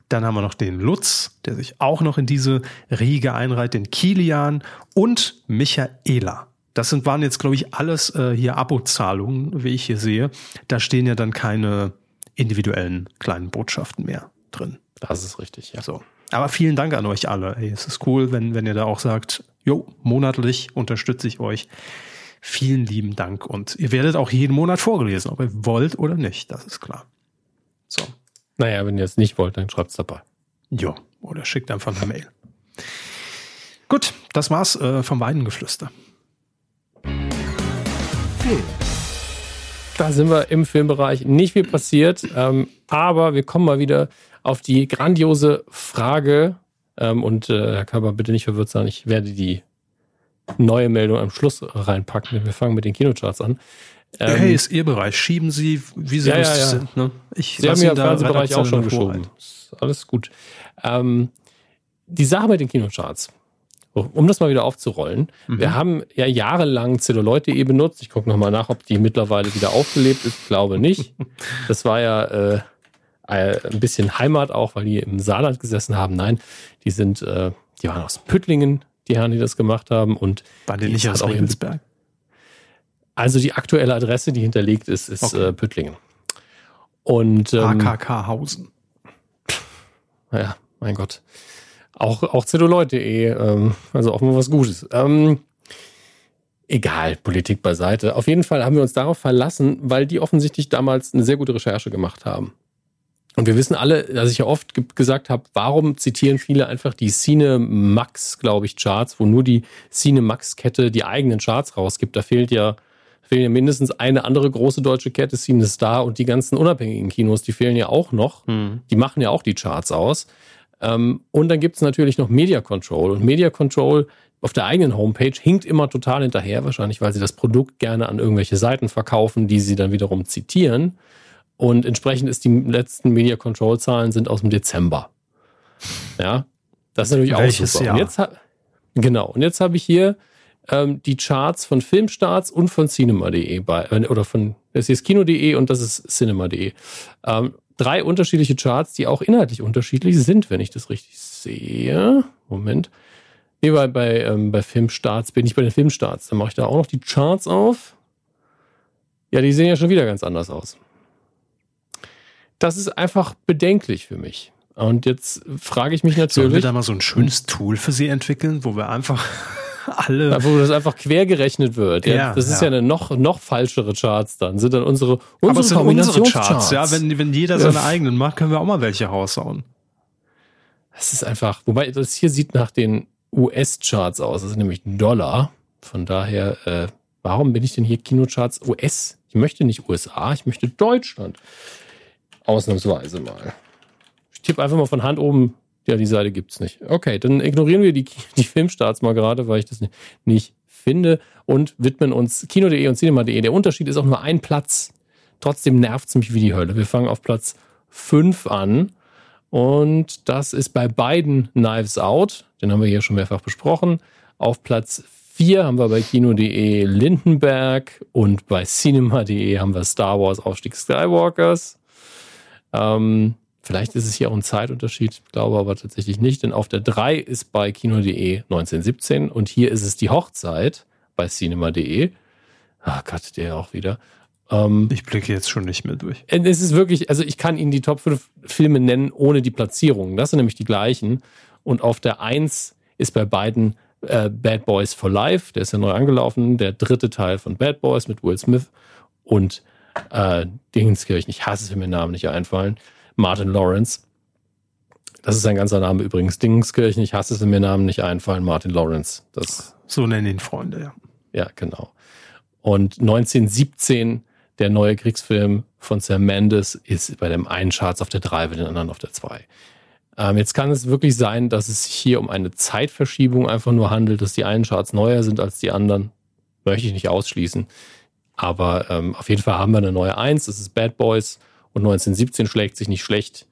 Dann haben wir noch den Lutz, der sich auch noch in diese Riege einreiht, den Kilian und Michaela. Das sind, waren jetzt, glaube ich, alles äh, hier Abozahlungen, wie ich hier sehe. Da stehen ja dann keine individuellen kleinen Botschaften mehr drin. Das ist richtig, ja. So. Aber vielen Dank an euch alle. Hey, es ist cool, wenn, wenn ihr da auch sagt, jo, monatlich unterstütze ich euch. Vielen lieben Dank und ihr werdet auch jeden Monat vorgelesen, ob ihr wollt oder nicht, das ist klar. So. Naja, wenn ihr es nicht wollt, dann schreibt es dabei. Jo, oder schickt einfach eine Mail. Gut, das war's äh, vom Weidengeflüster. Film. Da sind wir im Filmbereich. Nicht viel passiert, ähm, aber wir kommen mal wieder auf die grandiose Frage, ähm, und äh, Herr Körber, bitte nicht verwirrt sein, ich werde die neue Meldung am Schluss reinpacken. Wir fangen mit den Kinocharts an. Ähm, hey, ist Ihr Bereich. Schieben Sie, wie Sie ja, lustig ja, ja. sind. Ne? Ich Sie haben ja im Fernsehbereich auch schon geschoben. Alles gut. Ähm, die Sache mit den Kinocharts. Um das mal wieder aufzurollen. Mhm. Wir haben ja jahrelang Zelluleute-E benutzt. Ich gucke nochmal nach, ob die mittlerweile wieder aufgelebt ist. Ich glaube nicht. Das war ja äh, äh, ein bisschen Heimat auch, weil die im Saarland gesessen haben. Nein, die sind, äh, die waren aus Püttlingen, die Herren, die das gemacht haben. Und waren die nicht aus Regensberg? Also die aktuelle Adresse, die hinterlegt ist, ist okay. äh, Püttlingen. Und ähm, AKK Hausen. Naja, mein Gott. Auch, auch Zelluleute.de, ähm, also auch mal was Gutes. Ähm, egal, Politik beiseite. Auf jeden Fall haben wir uns darauf verlassen, weil die offensichtlich damals eine sehr gute Recherche gemacht haben. Und wir wissen alle, dass ich ja oft gesagt habe, warum zitieren viele einfach die Cinemax, glaube ich, Charts, wo nur die Cinemax-Kette die eigenen Charts rausgibt. Da fehlt ja, fehlen ja mindestens eine andere große deutsche Kette, CineStar und die ganzen unabhängigen Kinos, die fehlen ja auch noch. Hm. Die machen ja auch die Charts aus. Ähm, und dann gibt es natürlich noch Media Control. Und Media Control auf der eigenen Homepage hinkt immer total hinterher, wahrscheinlich, weil sie das Produkt gerne an irgendwelche Seiten verkaufen, die sie dann wiederum zitieren. Und entsprechend ist die letzten Media Control Zahlen sind aus dem Dezember. Ja, das ist natürlich Welches auch super. Jahr? Und jetzt genau. Und jetzt habe ich hier ähm, die Charts von Filmstarts und von cinema.de bei, äh, oder von, das hier ist kino.de und das ist cinema.de. Ähm, drei unterschiedliche Charts, die auch inhaltlich unterschiedlich sind, wenn ich das richtig sehe. Moment. Nee, bei, bei, ähm, bei Filmstarts bin ich bei den Filmstarts. Dann mache ich da auch noch die Charts auf. Ja, die sehen ja schon wieder ganz anders aus das ist einfach bedenklich für mich. Und jetzt frage ich mich natürlich. Sollen wir da mal so ein schönes Tool für Sie entwickeln, wo wir einfach alle. Wo das einfach quer gerechnet wird. Ja, ja das ist ja. ja eine noch, noch falschere Charts dann. Sind dann unsere, unsere Aber es sind unsere Charts, ja. Wenn, wenn jeder seine eigenen macht, können wir auch mal welche raushauen. Das ist einfach, wobei das hier sieht nach den US-Charts aus. Das ist nämlich Dollar. Von daher, äh, warum bin ich denn hier Kinocharts US? Ich möchte nicht USA, ich möchte Deutschland. Ausnahmsweise mal. Ich tippe einfach mal von Hand oben. Ja, die Seite gibt es nicht. Okay, dann ignorieren wir die, die Filmstarts mal gerade, weil ich das nicht, nicht finde und widmen uns Kino.de und Cinema.de. Der Unterschied ist auch nur ein Platz. Trotzdem nervt es mich wie die Hölle. Wir fangen auf Platz 5 an. Und das ist bei beiden Knives Out. Den haben wir hier schon mehrfach besprochen. Auf Platz 4 haben wir bei Kino.de Lindenberg und bei Cinema.de haben wir Star Wars Aufstieg Skywalkers. Ähm, vielleicht ist es hier auch ein Zeitunterschied, glaube aber tatsächlich nicht, denn auf der 3 ist bei kino.de 1917 und hier ist es die Hochzeit bei cinema.de. Ah Gott, der auch wieder. Ähm, ich blicke jetzt schon nicht mehr durch. Äh, es ist wirklich, also ich kann Ihnen die Top 5 Filme nennen ohne die Platzierungen. Das sind nämlich die gleichen. Und auf der 1 ist bei beiden äh, Bad Boys for Life, der ist ja neu angelaufen, der dritte Teil von Bad Boys mit Will Smith und äh, Dingenskirchen, ich hasse es, wenn mir Namen nicht einfallen, Martin Lawrence. Das ist ein ganzer Name übrigens. Dingenskirchen, ich hasse es, wenn mir Namen nicht einfallen, Martin Lawrence. Das, so nennen ihn Freunde, ja. Ja, genau. Und 1917, der neue Kriegsfilm von Sam Mendes, ist bei dem einen Charts auf der 3, bei den anderen auf der 2. Ähm, jetzt kann es wirklich sein, dass es sich hier um eine Zeitverschiebung einfach nur handelt, dass die einen Charts neuer sind als die anderen. Möchte ich nicht ausschließen. Aber ähm, auf jeden Fall haben wir eine neue Eins, das ist Bad Boys und 1917 schlägt sich nicht schlecht.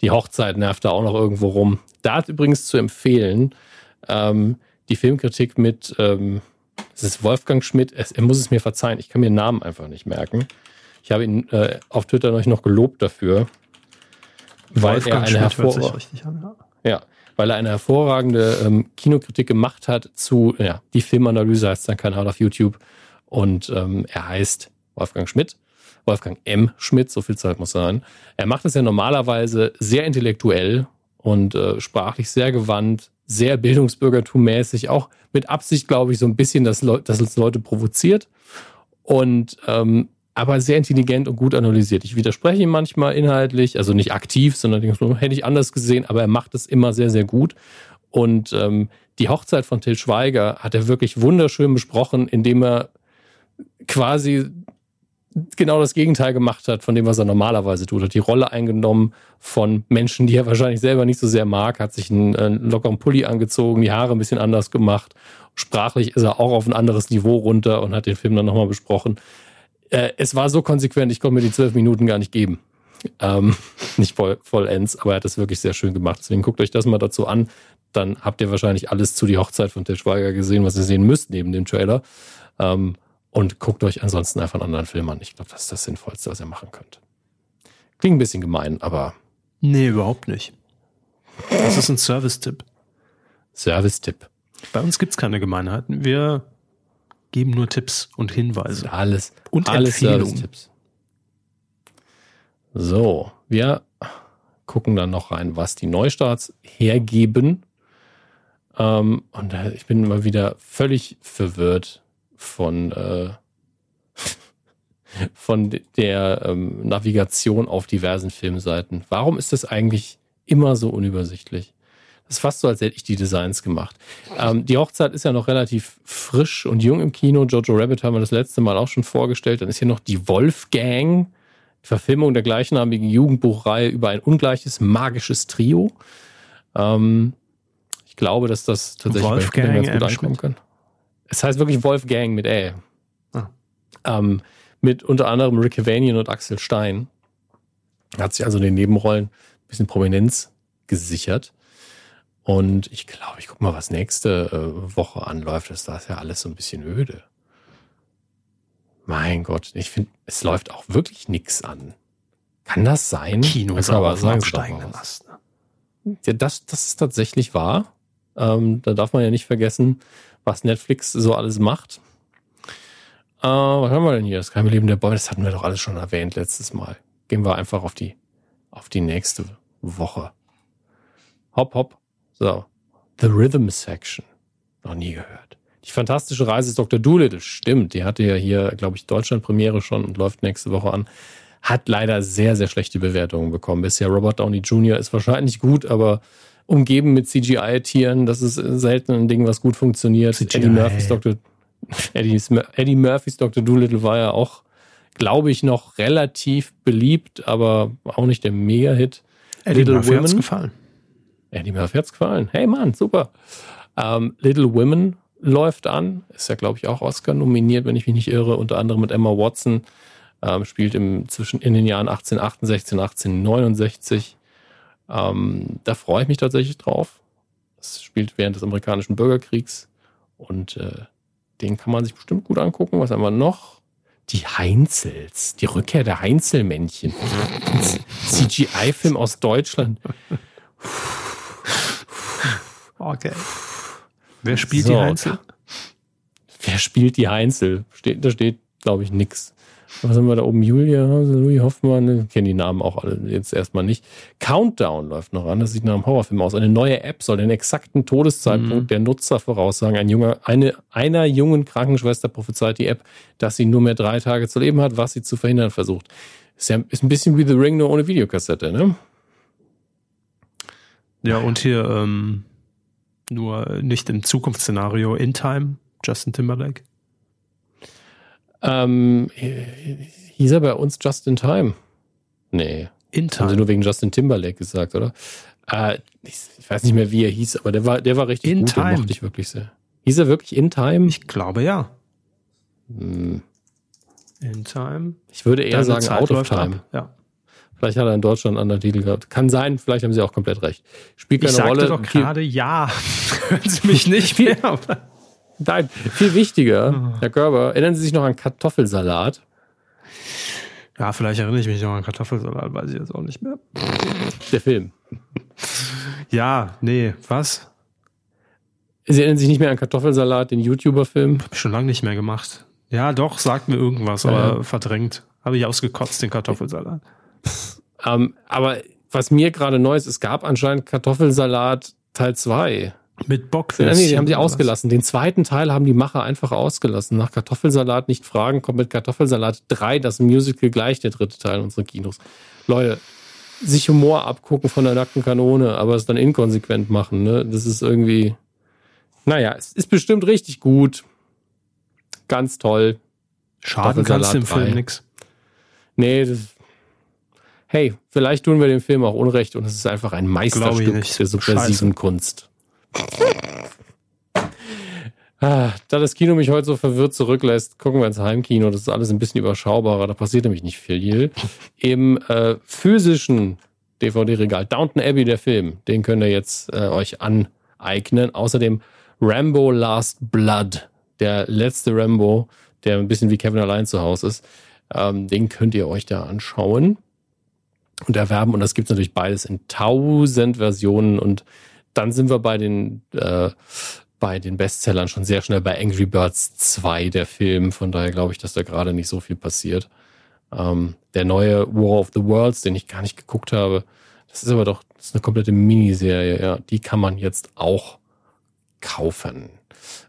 Die Hochzeit nervt da auch noch irgendwo rum. Da hat übrigens zu empfehlen, ähm, die Filmkritik mit, ähm, es ist Wolfgang Schmidt, es, er muss es mir verzeihen, ich kann mir den Namen einfach nicht merken. Ich habe ihn äh, auf Twitter noch, noch gelobt dafür, weil Wolfgang er eine hervorragende, ja. ja, weil er eine hervorragende ähm, Kinokritik gemacht hat zu, ja, die Filmanalyse heißt sein Kanal auf YouTube und ähm, er heißt Wolfgang Schmidt. Wolfgang M. Schmidt, so viel Zeit muss sein. Er macht es ja normalerweise sehr intellektuell und äh, sprachlich sehr gewandt, sehr bildungsbürgertummäßig, auch mit Absicht, glaube ich, so ein bisschen, dass, Le dass es Leute provoziert und ähm, aber sehr intelligent und gut analysiert. Ich widerspreche ihm manchmal inhaltlich, also nicht aktiv, sondern hätte ich anders gesehen, aber er macht es immer sehr, sehr gut. Und ähm, die Hochzeit von Till Schweiger hat er wirklich wunderschön besprochen, indem er quasi genau das Gegenteil gemacht hat von dem, was er normalerweise tut. Hat die Rolle eingenommen von Menschen, die er wahrscheinlich selber nicht so sehr mag, hat sich einen, einen lockeren Pulli angezogen, die Haare ein bisschen anders gemacht. Sprachlich ist er auch auf ein anderes Niveau runter und hat den Film dann nochmal besprochen. Äh, es war so konsequent, ich konnte mir die zwölf Minuten gar nicht geben. Ähm, nicht voll, vollends, aber er hat es wirklich sehr schön gemacht. Deswegen guckt euch das mal dazu an. Dann habt ihr wahrscheinlich alles zu die Hochzeit von Til Schweiger gesehen, was ihr sehen müsst neben dem Trailer. Ähm, und guckt euch ansonsten einfach einen anderen Film an. Ich glaube, das ist das Sinnvollste, was ihr machen könnt. Klingt ein bisschen gemein, aber. Nee, überhaupt nicht. Das ist ein Service-Tipp. Service-Tipp. Bei uns gibt es keine Gemeinheiten. Wir geben nur Tipps und Hinweise. Alles. Und alles Service-Tipps. So, wir gucken dann noch rein, was die Neustarts hergeben. Ähm, und ich bin immer wieder völlig verwirrt von, äh, von der ähm, Navigation auf diversen Filmseiten. Warum ist das eigentlich immer so unübersichtlich? Das ist fast so, als hätte ich die Designs gemacht. Ähm, die Hochzeit ist ja noch relativ frisch und jung im Kino. Jojo Rabbit haben wir das letzte Mal auch schon vorgestellt. Dann ist hier noch die Wolfgang, die Verfilmung der gleichnamigen Jugendbuchreihe über ein ungleiches magisches Trio. Ähm, ich glaube, dass das tatsächlich Wolfgang ganz gut ankommen kann. Es heißt wirklich Wolfgang mit Ä. Ah. Ähm, mit unter anderem Rick Havanian und Axel Stein. Hat sich also in den Nebenrollen ein bisschen Prominenz gesichert. Und ich glaube, ich gucke mal, was nächste äh, Woche anläuft. Das ist ja alles so ein bisschen öde. Mein Gott, ich finde, es läuft auch wirklich nichts an. Kann das sein? Kino ist aber so absteigenden Ast. Ne? Ja, das, das ist tatsächlich wahr. Ähm, da darf man ja nicht vergessen, was Netflix so alles macht. Äh, was haben wir denn hier? Das geheime Leben der Bäume, das hatten wir doch alles schon erwähnt letztes Mal. Gehen wir einfach auf die, auf die nächste Woche. Hopp, hopp. So. The Rhythm Section. Noch nie gehört. Die fantastische Reise ist Dr. Doolittle. Stimmt. Die hatte ja hier, glaube ich, Deutschland-Premiere schon und läuft nächste Woche an. Hat leider sehr, sehr schlechte Bewertungen bekommen. Bisher Robert Downey Jr. ist wahrscheinlich gut, aber umgeben mit CGI-Tieren, das ist selten ein Ding, was gut funktioniert. CGI. Eddie Murphys Dr. Eddie, Eddie Murphys Dr. Doolittle war ja auch, glaube ich, noch relativ beliebt, aber auch nicht der Mega-Hit. Eddie Little Murphy Women. hat's gefallen. Eddie Murphy hat's gefallen. Hey Mann, super. Ähm, Little Women läuft an, ist ja, glaube ich, auch Oscar nominiert, wenn ich mich nicht irre, unter anderem mit Emma Watson. Ähm, spielt im, zwischen, in den Jahren 1868 und 1869. Ähm, da freue ich mich tatsächlich drauf. Es spielt während des amerikanischen Bürgerkriegs und äh, den kann man sich bestimmt gut angucken. Was haben wir noch? Die Heinzels, die Rückkehr der Heinzelmännchen. CGI-Film aus Deutschland. Okay. Wer spielt so, die Heinzel? Wer spielt die Heinzel? Steht, da steht, glaube ich, nix. Was haben wir da oben? Julia, Louis Hoffmann, ich kenne die Namen auch alle jetzt erstmal nicht. Countdown läuft noch an, das sieht nach einem Horrorfilm aus. Eine neue App soll den exakten Todeszeitpunkt mhm. der Nutzer voraussagen. Ein junger, eine, einer jungen Krankenschwester prophezeit die App, dass sie nur mehr drei Tage zu leben hat, was sie zu verhindern versucht. Ist, ja, ist ein bisschen wie The Ring, nur ohne Videokassette, ne? Ja, und hier ähm, nur nicht im Zukunftsszenario In Time, Justin Timberlake. Ähm, hieß er bei uns Just in Time? Nee. In Time. Haben sie nur wegen Justin Timberlake gesagt, oder? Äh, ich, ich, weiß nicht mehr, wie er hieß, aber der war, der war richtig in gut. Time. Den mochte ich wirklich sehr. Hieß er wirklich In Time? Ich glaube ja. Hm. In Time. Ich würde eher Deine sagen Zeit Out of Time. Ab. Ja. Vielleicht hat er in Deutschland einen anderen Titel gehabt. Kann sein, vielleicht haben sie auch komplett recht. Spielt keine ich sagte Rolle. doch gerade ja. Hören Sie mich nicht mehr. Nein, viel wichtiger, Herr Körber, erinnern Sie sich noch an Kartoffelsalat? Ja, vielleicht erinnere ich mich noch an Kartoffelsalat, weiß ich jetzt auch nicht mehr. Der Film. Ja, nee, was? Sie erinnern sich nicht mehr an Kartoffelsalat, den YouTuber-Film? Hab ich schon lange nicht mehr gemacht. Ja, doch, sagt mir irgendwas, aber ja. verdrängt. Habe ich ausgekotzt, den Kartoffelsalat. ähm, aber was mir gerade neu ist, es gab anscheinend Kartoffelsalat Teil 2. Mit Bockwürstchen. Nee, die haben sie ausgelassen. Den zweiten Teil haben die Macher einfach ausgelassen. Nach Kartoffelsalat nicht fragen, kommt mit Kartoffelsalat 3 das Musical gleich, der dritte Teil unserer Kinos. Leute, sich Humor abgucken von der nackten Kanone, aber es dann inkonsequent machen, ne? Das ist irgendwie. Naja, es ist bestimmt richtig gut. Ganz toll. Schaden kannst du 3. Film nix. Nee, das, hey, vielleicht tun wir dem Film auch Unrecht und es ist einfach ein Meisterstück der subversiven Scheiße. Kunst. Ah, da das Kino mich heute so verwirrt zurücklässt, gucken wir ins Heimkino. Das ist alles ein bisschen überschaubarer. Da passiert nämlich nicht viel. Im äh, physischen DVD-Regal Downton Abbey, der Film, den könnt ihr jetzt äh, euch aneignen. Außerdem Rambo Last Blood, der letzte Rambo, der ein bisschen wie Kevin allein zu Hause ist. Ähm, den könnt ihr euch da anschauen und erwerben. Und das gibt es natürlich beides in tausend Versionen und dann sind wir bei den, äh, bei den Bestsellern schon sehr schnell bei Angry Birds 2, der Film. Von daher glaube ich, dass da gerade nicht so viel passiert. Ähm, der neue War of the Worlds, den ich gar nicht geguckt habe, das ist aber doch das ist eine komplette Miniserie. Ja, die kann man jetzt auch kaufen.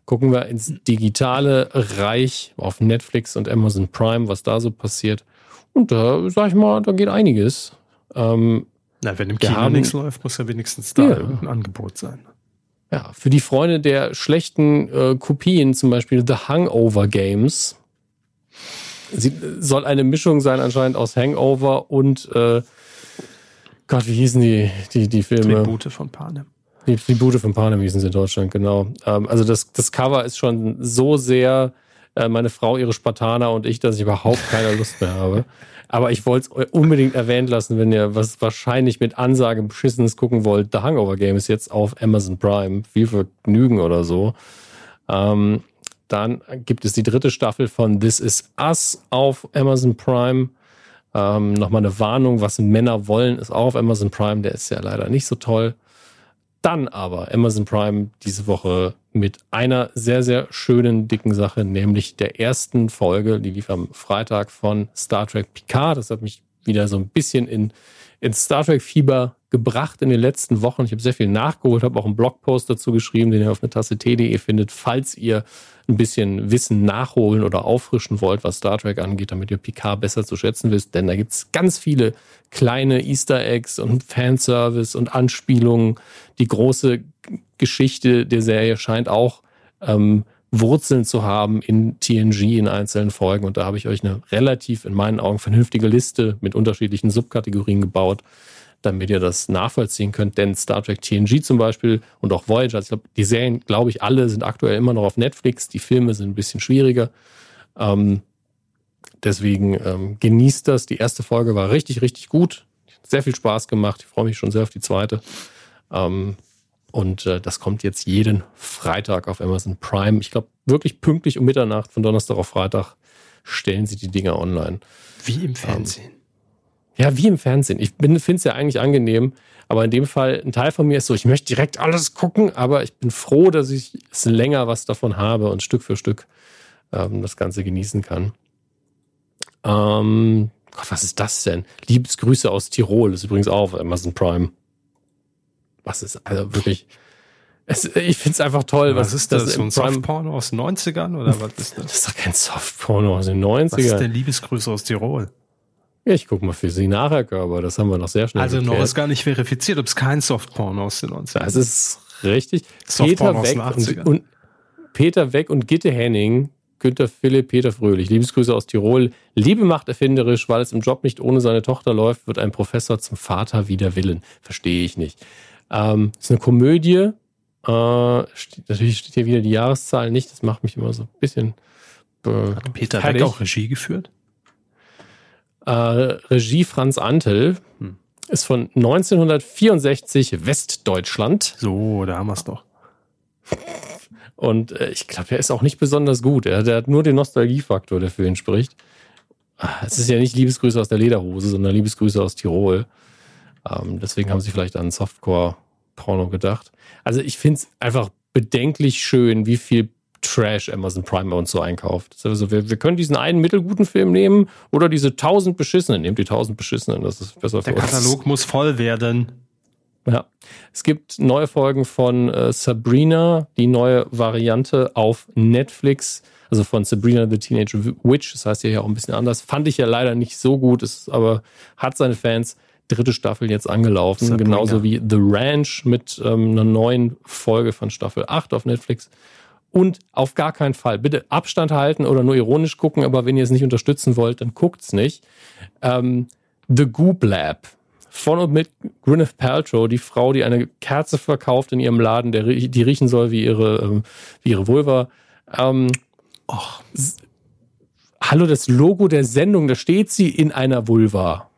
gucken wir ins digitale Reich auf Netflix und Amazon Prime, was da so passiert. Und da, sag ich mal, da geht einiges. Ähm, Na, wenn im Kino haben, nichts läuft, muss ja wenigstens da ja. ein Angebot sein. Ja, für die Freunde der schlechten äh, Kopien, zum Beispiel The Hangover Games, Sie soll eine Mischung sein anscheinend aus Hangover und äh, Gott, wie hießen die, die, die Filme? Tribute von Panem. Die Tribute von Panem hießen sie in Deutschland, genau. Ähm, also das, das Cover ist schon so sehr äh, meine Frau, ihre Spartaner und ich, dass ich überhaupt keine Lust mehr habe. Aber ich wollte es unbedingt erwähnt lassen, wenn ihr was wahrscheinlich mit Ansage beschissenes gucken wollt. The Hangover Game ist jetzt auf Amazon Prime. Viel Vergnügen oder so. Ähm, dann gibt es die dritte Staffel von This Is Us auf Amazon Prime. Ähm, Nochmal eine Warnung, was Männer wollen, ist auch auf Amazon Prime. Der ist ja leider nicht so toll. Dann aber Amazon Prime diese Woche mit einer sehr, sehr schönen, dicken Sache, nämlich der ersten Folge, die lief am Freitag von Star Trek Picard. Das hat mich wieder so ein bisschen in, in Star Trek-Fieber gebracht in den letzten Wochen. Ich habe sehr viel nachgeholt, habe auch einen Blogpost dazu geschrieben, den ihr auf eine Tasse T.de findet, falls ihr ein bisschen Wissen nachholen oder auffrischen wollt, was Star Trek angeht, damit ihr Picard besser zu schätzen wisst. Denn da gibt's ganz viele kleine Easter Eggs und Fanservice und Anspielungen. Die große Geschichte der Serie scheint auch ähm, Wurzeln zu haben in TNG in einzelnen Folgen. Und da habe ich euch eine relativ, in meinen Augen, vernünftige Liste mit unterschiedlichen Subkategorien gebaut damit ihr das nachvollziehen könnt. Denn Star Trek TNG zum Beispiel und auch Voyager, ich glaube, die Serien, glaube ich, alle sind aktuell immer noch auf Netflix. Die Filme sind ein bisschen schwieriger. Ähm, deswegen ähm, genießt das. Die erste Folge war richtig, richtig gut. Sehr viel Spaß gemacht. Ich freue mich schon sehr auf die zweite. Ähm, und äh, das kommt jetzt jeden Freitag auf Amazon Prime. Ich glaube, wirklich pünktlich um Mitternacht von Donnerstag auf Freitag stellen sie die Dinger online. Wie im Fernsehen. Ja, wie im Fernsehen. Ich finde es ja eigentlich angenehm, aber in dem Fall, ein Teil von mir ist so, ich möchte direkt alles gucken, aber ich bin froh, dass ich es länger was davon habe und Stück für Stück ähm, das Ganze genießen kann. Ähm, Gott, was ist das denn? Liebesgrüße aus Tirol ist übrigens auch Amazon Prime. Was ist also wirklich. Es, ich finde es einfach toll. Was, was ist das? das so ein Softporno aus den 90ern oder was ist das? Das ist doch kein Softporno aus den 90ern. Was ist denn Liebesgrüße aus Tirol? Ja, ich gucke mal für Sie nachher, aber das haben wir noch sehr schnell Also geklärt. noch ist gar nicht verifiziert, ob es kein Softporn aus den 90ern Das ist richtig. Peter weg, und, und, Peter Weg und Gitte Henning, Günter Philipp, Peter Fröhlich. Liebesgrüße aus Tirol. Liebe macht erfinderisch, weil es im Job nicht ohne seine Tochter läuft, wird ein Professor zum Vater wider Willen. Verstehe ich nicht. Ähm, ist eine Komödie. Äh, steht, natürlich steht hier wieder die Jahreszahl nicht. Das macht mich immer so ein bisschen. Äh, Hat Peter Weg auch Regie geführt? Äh, Regie Franz Antel. Hm. Ist von 1964 Westdeutschland. So, da haben wir es doch. Und äh, ich glaube, der ist auch nicht besonders gut. Er, der hat nur den Nostalgiefaktor, der für ihn spricht. Ah, es ist ja nicht Liebesgrüße aus der Lederhose, sondern Liebesgrüße aus Tirol. Ähm, deswegen haben sie vielleicht an Softcore-Porno gedacht. Also ich finde es einfach bedenklich schön, wie viel Trash Amazon Prime bei uns so einkauft. Also wir, wir können diesen einen mittelguten Film nehmen oder diese tausend beschissenen. Nehmt die tausend beschissenen, das ist besser für Der Katalog muss voll werden. Ja. Es gibt neue Folgen von äh, Sabrina, die neue Variante auf Netflix. Also von Sabrina the Teenage Witch. Das heißt ja auch ein bisschen anders. Fand ich ja leider nicht so gut, ist aber hat seine Fans. Dritte Staffel jetzt angelaufen. Sabrina. Genauso wie The Ranch mit ähm, einer neuen Folge von Staffel 8 auf Netflix. Und auf gar keinen Fall. Bitte Abstand halten oder nur ironisch gucken, aber wenn ihr es nicht unterstützen wollt, dann guckt's nicht. Ähm, The Goop Lab. Von und mit Gwyneth Paltrow, die Frau, die eine Kerze verkauft in ihrem Laden, der, die riechen soll wie ihre, ähm, wie ihre Vulva. Ähm, Och. Hallo, das Logo der Sendung, da steht sie in einer Vulva.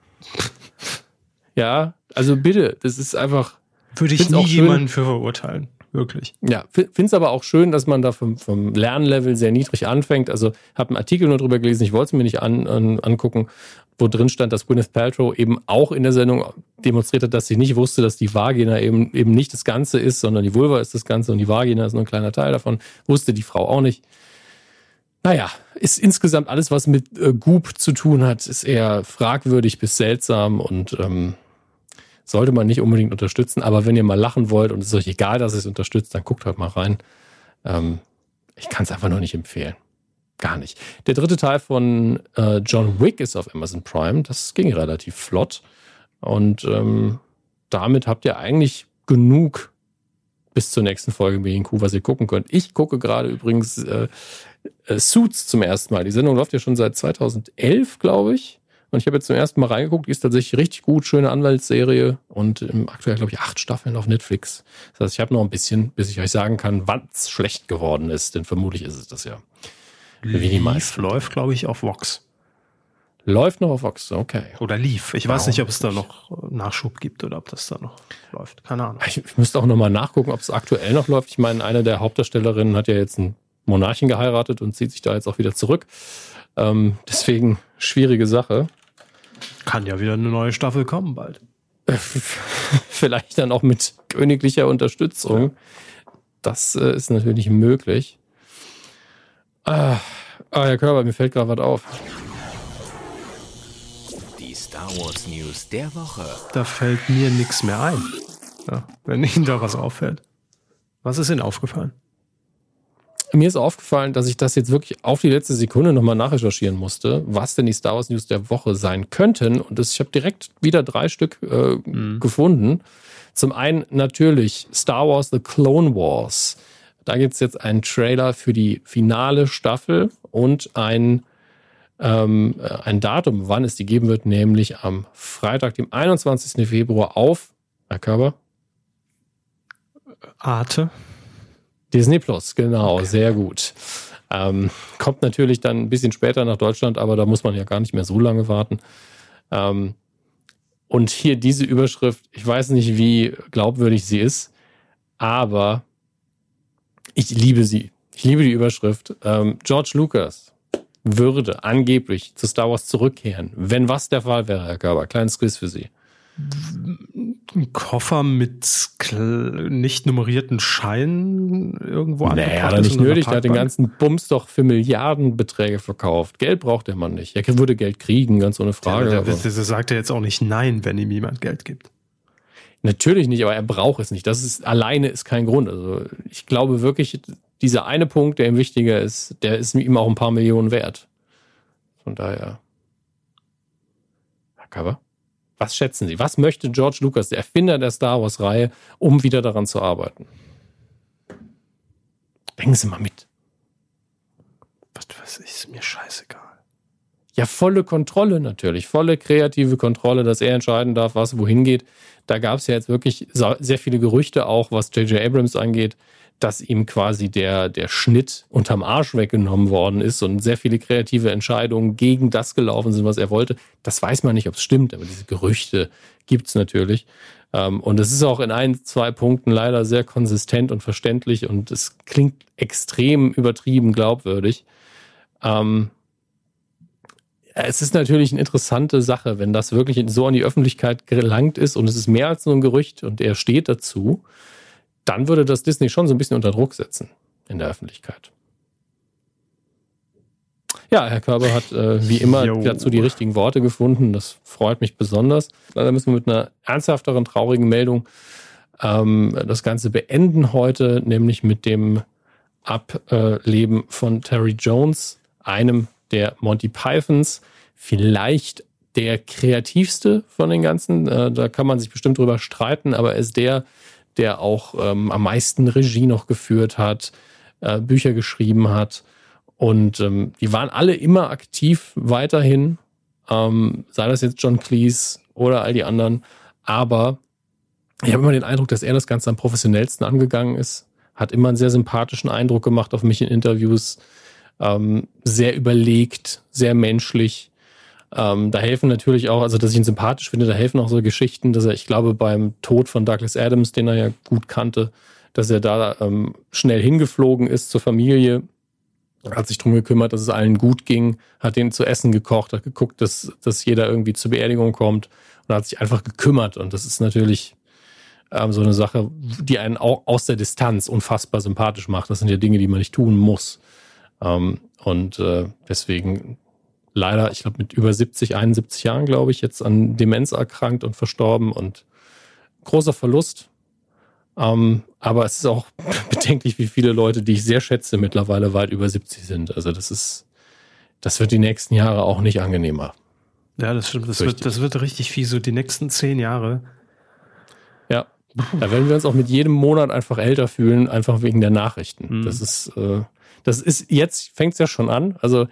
ja, also bitte, das ist einfach. Würde ich nie jemanden für verurteilen. Wirklich. Ja, finde es aber auch schön, dass man da vom, vom Lernlevel sehr niedrig anfängt. Also habe einen Artikel nur drüber gelesen, ich wollte es mir nicht an, an, angucken, wo drin stand, dass Gwyneth Paltrow eben auch in der Sendung demonstriert hat, dass sie nicht wusste, dass die Vagina eben, eben nicht das Ganze ist, sondern die Vulva ist das Ganze und die Vagina ist nur ein kleiner Teil davon. Wusste die Frau auch nicht. Naja, ist insgesamt alles, was mit äh, Goop zu tun hat, ist eher fragwürdig bis seltsam und ähm, sollte man nicht unbedingt unterstützen. Aber wenn ihr mal lachen wollt und es ist euch egal, dass ihr es unterstützt, dann guckt halt mal rein. ähm, ich kann es einfach nur nicht empfehlen. Gar nicht. Der dritte Teil von äh, John Wick ist auf Amazon Prime. Das ging relativ flott. Und ähm, damit habt ihr eigentlich genug bis zur nächsten Folge BNQ, was ihr gucken könnt. Ich gucke gerade übrigens äh, äh, Suits zum ersten Mal. Die Sendung läuft ja schon seit 2011, glaube ich. Und ich habe jetzt zum ersten Mal reingeguckt. Die ist tatsächlich richtig gut, schöne Anwaltsserie und im aktuell, glaube ich, acht Staffeln auf Netflix. Das heißt, ich habe noch ein bisschen, bis ich euch sagen kann, wann es schlecht geworden ist. Denn vermutlich ist es das ja. Wie die meisten. läuft, glaube ich, auf Vox. Läuft noch auf Vox, okay. Oder lief. Ich weiß nicht, ob es da noch Nachschub gibt oder ob das da noch läuft. Keine Ahnung. Ich, ich müsste auch nochmal nachgucken, ob es aktuell noch läuft. Ich meine, eine der Hauptdarstellerinnen hat ja jetzt einen Monarchen geheiratet und zieht sich da jetzt auch wieder zurück. Ähm, deswegen schwierige Sache. Kann ja wieder eine neue Staffel kommen bald. Vielleicht dann auch mit königlicher Unterstützung. Ja. Das äh, ist natürlich möglich. Ah, ah, Herr Körber, mir fällt gerade was auf. Star Wars News der Woche. Da fällt mir nichts mehr ein, ja, wenn Ihnen da was auffällt. Was ist Ihnen aufgefallen? Mir ist aufgefallen, dass ich das jetzt wirklich auf die letzte Sekunde nochmal nachrecherchieren musste, was denn die Star Wars News der Woche sein könnten. Und das, ich habe direkt wieder drei Stück äh, mhm. gefunden. Zum einen natürlich Star Wars The Clone Wars. Da gibt es jetzt einen Trailer für die finale Staffel und ein ähm, ein Datum, wann es die geben wird, nämlich am Freitag, dem 21. Februar auf, Herr Körber? Arte. Disney Plus, genau, okay. sehr gut. Ähm, kommt natürlich dann ein bisschen später nach Deutschland, aber da muss man ja gar nicht mehr so lange warten. Ähm, und hier diese Überschrift, ich weiß nicht, wie glaubwürdig sie ist, aber ich liebe sie. Ich liebe die Überschrift. Ähm, George Lucas würde angeblich zu Star Wars zurückkehren, wenn was der Fall wäre, Herr Körber? Kleines Quiz für Sie. Ein Koffer mit nicht nummerierten Scheinen irgendwo naja, hat er nicht nötig. Der hat den ganzen Bums doch für Milliardenbeträge verkauft. Geld braucht der Mann nicht. Er würde Geld kriegen, ganz ohne Frage. Der, der, der sagt er jetzt auch nicht nein, wenn ihm jemand Geld gibt. Natürlich nicht, aber er braucht es nicht. Das ist alleine ist kein Grund. Also ich glaube wirklich, dieser eine Punkt, der ihm wichtiger ist, der ist ihm auch ein paar Millionen wert. Von daher. Herr Cover, was schätzen Sie? Was möchte George Lucas, der Erfinder der Star Wars-Reihe, um wieder daran zu arbeiten? Denken Sie mal mit. Was, was ist mir scheißegal. Ja, volle Kontrolle natürlich, volle kreative Kontrolle, dass er entscheiden darf, was wohin geht. Da gab es ja jetzt wirklich sehr viele Gerüchte auch, was J.J. Abrams angeht, dass ihm quasi der, der Schnitt unterm Arsch weggenommen worden ist und sehr viele kreative Entscheidungen gegen das gelaufen sind, was er wollte. Das weiß man nicht, ob es stimmt, aber diese Gerüchte gibt es natürlich. Ähm, und es ist auch in ein, zwei Punkten leider sehr konsistent und verständlich und es klingt extrem übertrieben glaubwürdig. Ähm, es ist natürlich eine interessante Sache, wenn das wirklich so an die Öffentlichkeit gelangt ist und es ist mehr als nur ein Gerücht und er steht dazu dann würde das Disney schon so ein bisschen unter Druck setzen in der Öffentlichkeit. Ja, Herr Körber hat äh, wie immer jo. dazu die richtigen Worte gefunden. Das freut mich besonders. Leider müssen wir mit einer ernsthafteren, traurigen Meldung ähm, das Ganze beenden heute, nämlich mit dem Ableben von Terry Jones, einem der Monty Pythons, vielleicht der kreativste von den ganzen. Äh, da kann man sich bestimmt drüber streiten, aber er ist der, der auch ähm, am meisten Regie noch geführt hat, äh, Bücher geschrieben hat. Und ähm, die waren alle immer aktiv weiterhin, ähm, sei das jetzt John Cleese oder all die anderen. Aber ich habe immer den Eindruck, dass er das Ganze am professionellsten angegangen ist. Hat immer einen sehr sympathischen Eindruck gemacht auf mich in Interviews. Ähm, sehr überlegt, sehr menschlich. Ähm, da helfen natürlich auch, also dass ich ihn sympathisch finde, da helfen auch so Geschichten, dass er, ich glaube, beim Tod von Douglas Adams, den er ja gut kannte, dass er da ähm, schnell hingeflogen ist zur Familie, hat sich drum gekümmert, dass es allen gut ging, hat denen zu essen gekocht, hat geguckt, dass, dass jeder irgendwie zur Beerdigung kommt und hat sich einfach gekümmert. Und das ist natürlich ähm, so eine Sache, die einen auch aus der Distanz unfassbar sympathisch macht. Das sind ja Dinge, die man nicht tun muss. Ähm, und äh, deswegen leider, ich glaube, mit über 70, 71 Jahren, glaube ich, jetzt an Demenz erkrankt und verstorben und großer Verlust. Ähm, aber es ist auch bedenklich, wie viele Leute, die ich sehr schätze, mittlerweile weit über 70 sind. Also das ist, das wird die nächsten Jahre auch nicht angenehmer. Ja, das stimmt. Das wird, das wird richtig viel. So die nächsten zehn Jahre. Ja. Da werden wir uns auch mit jedem Monat einfach älter fühlen, einfach wegen der Nachrichten. Mhm. Das ist, äh, das ist, jetzt fängt es ja schon an. Also,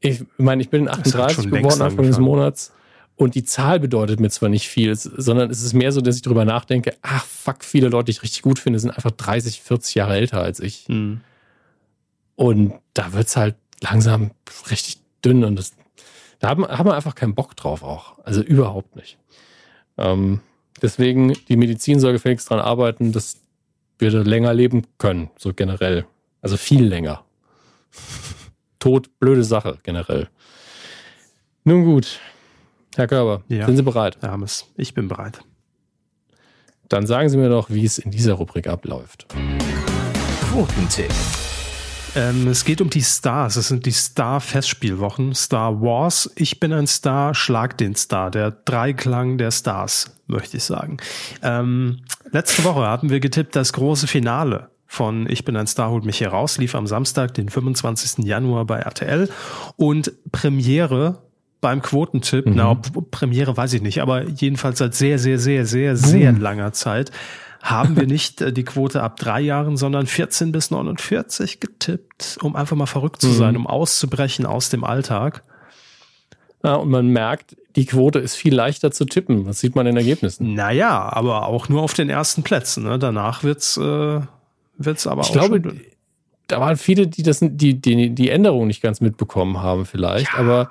ich meine, ich bin 38 geworden Anfang des Monats. Und die Zahl bedeutet mir zwar nicht viel, sondern es ist mehr so, dass ich darüber nachdenke, ach fuck, viele Leute, die ich richtig gut finde, sind einfach 30, 40 Jahre älter als ich. Mhm. Und da wird's halt langsam richtig dünn und das, da haben, haben wir einfach keinen Bock drauf auch. Also überhaupt nicht. Ähm, deswegen, die Medizin soll gefälligst dran arbeiten, dass wir da länger leben können, so generell. Also viel länger. Tod, blöde Sache, generell. Nun gut, Herr Körber, ja. sind Sie bereit? Herr Hammes, ich bin bereit. Dann sagen Sie mir doch, wie es in dieser Rubrik abläuft. Quotentipp. Ähm, es geht um die Stars. Es sind die Star-Festspielwochen. Star Wars. Ich bin ein Star, schlag den Star. Der Dreiklang der Stars, möchte ich sagen. Ähm, letzte Woche hatten wir getippt, das große Finale von Ich bin ein Star, holt mich hier raus, lief am Samstag, den 25. Januar bei RTL. Und Premiere beim Quotentipp, mhm. na, Premiere weiß ich nicht, aber jedenfalls seit sehr, sehr, sehr, sehr, sehr mhm. langer Zeit haben wir nicht äh, die Quote ab drei Jahren, sondern 14 bis 49 getippt, um einfach mal verrückt zu mhm. sein, um auszubrechen aus dem Alltag. Ja, und man merkt, die Quote ist viel leichter zu tippen. Das sieht man in Ergebnissen. Naja, aber auch nur auf den ersten Plätzen. Ne? Danach wird's, äh, wird's aber ich auch glaube, schon da waren viele, die das, die, die, die Änderung nicht ganz mitbekommen haben vielleicht, ja. aber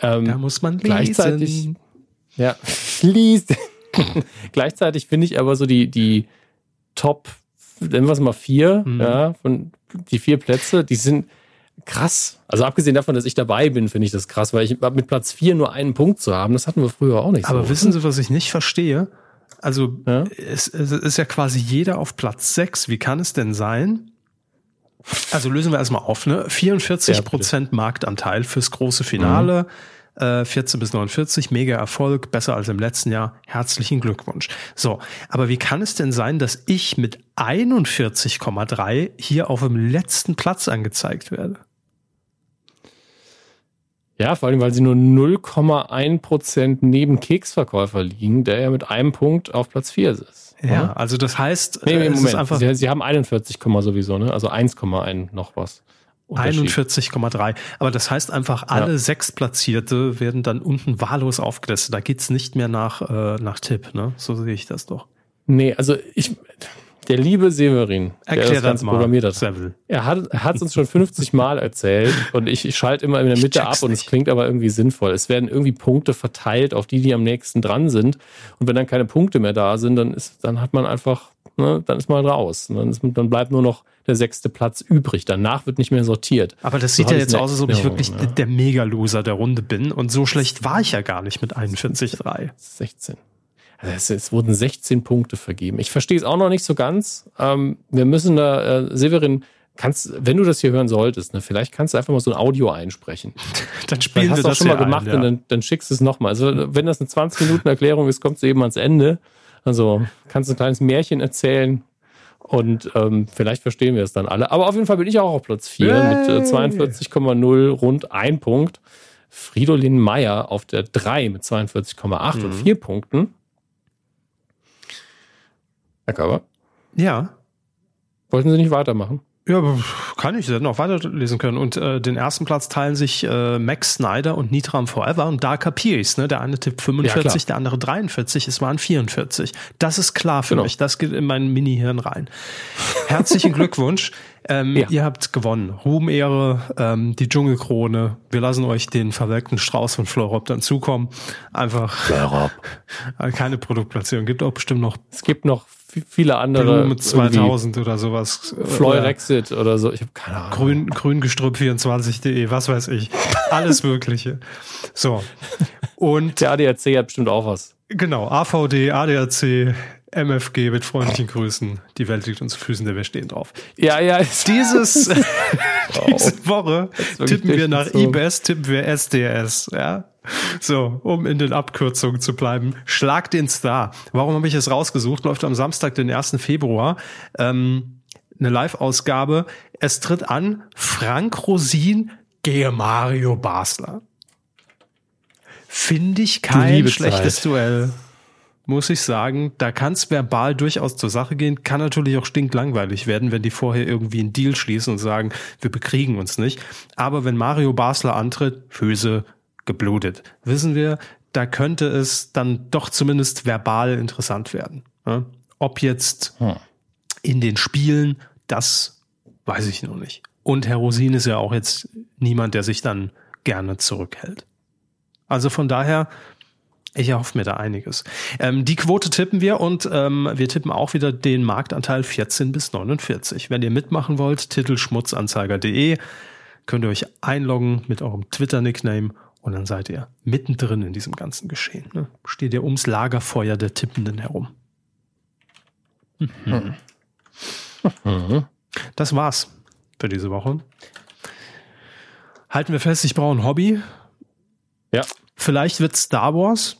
ähm, da muss man lesen. gleichzeitig, ja, liest. gleichzeitig finde ich aber so die, die Top, nennen wir es mal vier, mhm. ja, von die vier Plätze, die sind krass. Also abgesehen davon, dass ich dabei bin, finde ich das krass, weil ich mit Platz vier nur einen Punkt zu haben, das hatten wir früher auch nicht. Aber so. wissen Sie, was ich nicht verstehe? Also ja? es, es ist ja quasi jeder auf Platz sechs. Wie kann es denn sein, also lösen wir erstmal auf, ne? 44 ja, Prozent Marktanteil fürs große Finale. Mhm. Äh, 14 bis 49, mega Erfolg, besser als im letzten Jahr. Herzlichen Glückwunsch. So, aber wie kann es denn sein, dass ich mit 41,3 hier auf dem letzten Platz angezeigt werde? Ja, vor allem, weil sie nur 0,1 Prozent neben Keksverkäufer liegen, der ja mit einem Punkt auf Platz 4 ist. Ja, also das heißt, nee, nee, Moment. einfach sie, sie, haben 41, sowieso, ne? Also 1,1 noch was. 41,3. Aber das heißt einfach, alle ja. sechs Platzierte werden dann unten wahllos aufgelistet. Da geht's nicht mehr nach, äh, nach Tipp, ne? So sehe ich das doch. Nee, also ich, der liebe Severin, Erklär der das Ganze mal, programmiert hat, Seville. er hat es uns schon 50 Mal erzählt und ich, ich schalte immer in der Mitte ab und es klingt aber irgendwie sinnvoll. Es werden irgendwie Punkte verteilt auf die, die am nächsten dran sind und wenn dann keine Punkte mehr da sind, dann ist, dann hat man einfach, ne, dann ist man raus. Dann, ist, dann bleibt nur noch der sechste Platz übrig. Danach wird nicht mehr sortiert. Aber das sieht so ja jetzt aus, als ob ich wirklich ja. der Mega-Loser der Runde bin und so schlecht war ich ja gar nicht mit 41,3. 16. Also es, wurden 16 Punkte vergeben. Ich verstehe es auch noch nicht so ganz. Ähm, wir müssen da, äh, Severin, kannst, wenn du das hier hören solltest, ne, vielleicht kannst du einfach mal so ein Audio einsprechen. dann spielen wir das auch schon mal gemacht ein, ja. und dann, dann schickst du es nochmal. Also wenn das eine 20 Minuten Erklärung ist, kommst du eben ans Ende. Also kannst du ein kleines Märchen erzählen und ähm, vielleicht verstehen wir es dann alle. Aber auf jeden Fall bin ich auch auf Platz 4 hey. mit äh, 42,0 rund ein Punkt. Fridolin Meyer auf der 3 mit 42,8 mhm. und 4 Punkten. Herr Körber? Ja. Wollten Sie nicht weitermachen? Ja, kann ich, Sie hätten auch weiterlesen können. Und äh, den ersten Platz teilen sich äh, Max Snyder und Nitram Forever. Und da kapiere ich's, ne? Der eine tippt 45, ja, der andere 43, es waren 44. Das ist klar für genau. mich. Das geht in mein Mini-Hirn rein. Herzlichen Glückwunsch. Ähm, ja. Ihr habt gewonnen. Ruhm, Ehre, ähm, die Dschungelkrone. Wir lassen euch den verwelkten Strauß von Florop dann zukommen. Einfach. Florop. keine Produktplatzierung. Gibt auch bestimmt noch. Es gibt noch viele andere. Blume 2000 oder sowas. Floyrexit oder, oder so. Ich habe keine Ahnung. Grün, grüngestrüpp24.de, was weiß ich. Alles Mögliche. So. Und. Der ADAC hat bestimmt auch was. Genau. AVD, ADAC, MFG mit freundlichen Grüßen. Die Welt liegt uns zu Füßen, der wir stehen drauf. Ja, ja. Dieses, diese Woche tippen wir nach so. IBS, tippen wir SDS, ja. So, um in den Abkürzungen zu bleiben. Schlag den Star. Warum habe ich es rausgesucht? Läuft am Samstag, den 1. Februar. Ähm, eine Live-Ausgabe. Es tritt an Frank Rosin gegen Mario Basler. Finde ich kein schlechtes Zeit. Duell, muss ich sagen. Da kann es verbal durchaus zur Sache gehen. Kann natürlich auch stinklangweilig werden, wenn die vorher irgendwie einen Deal schließen und sagen, wir bekriegen uns nicht. Aber wenn Mario Basler antritt, Füße geblutet. Wissen wir, da könnte es dann doch zumindest verbal interessant werden. Ob jetzt hm. in den Spielen, das weiß ich noch nicht. Und Herr Rosin ist ja auch jetzt niemand, der sich dann gerne zurückhält. Also von daher, ich erhoffe mir da einiges. Ähm, die Quote tippen wir und ähm, wir tippen auch wieder den Marktanteil 14 bis 49. Wenn ihr mitmachen wollt, titelschmutzanzeiger.de, könnt ihr euch einloggen mit eurem Twitter-Nickname und dann seid ihr mittendrin in diesem ganzen Geschehen. Ne? Steht ihr ums Lagerfeuer der Tippenden herum. Mhm. Mhm. Das war's für diese Woche. Halten wir fest, ich brauche ein Hobby. Ja. Vielleicht wird Star Wars.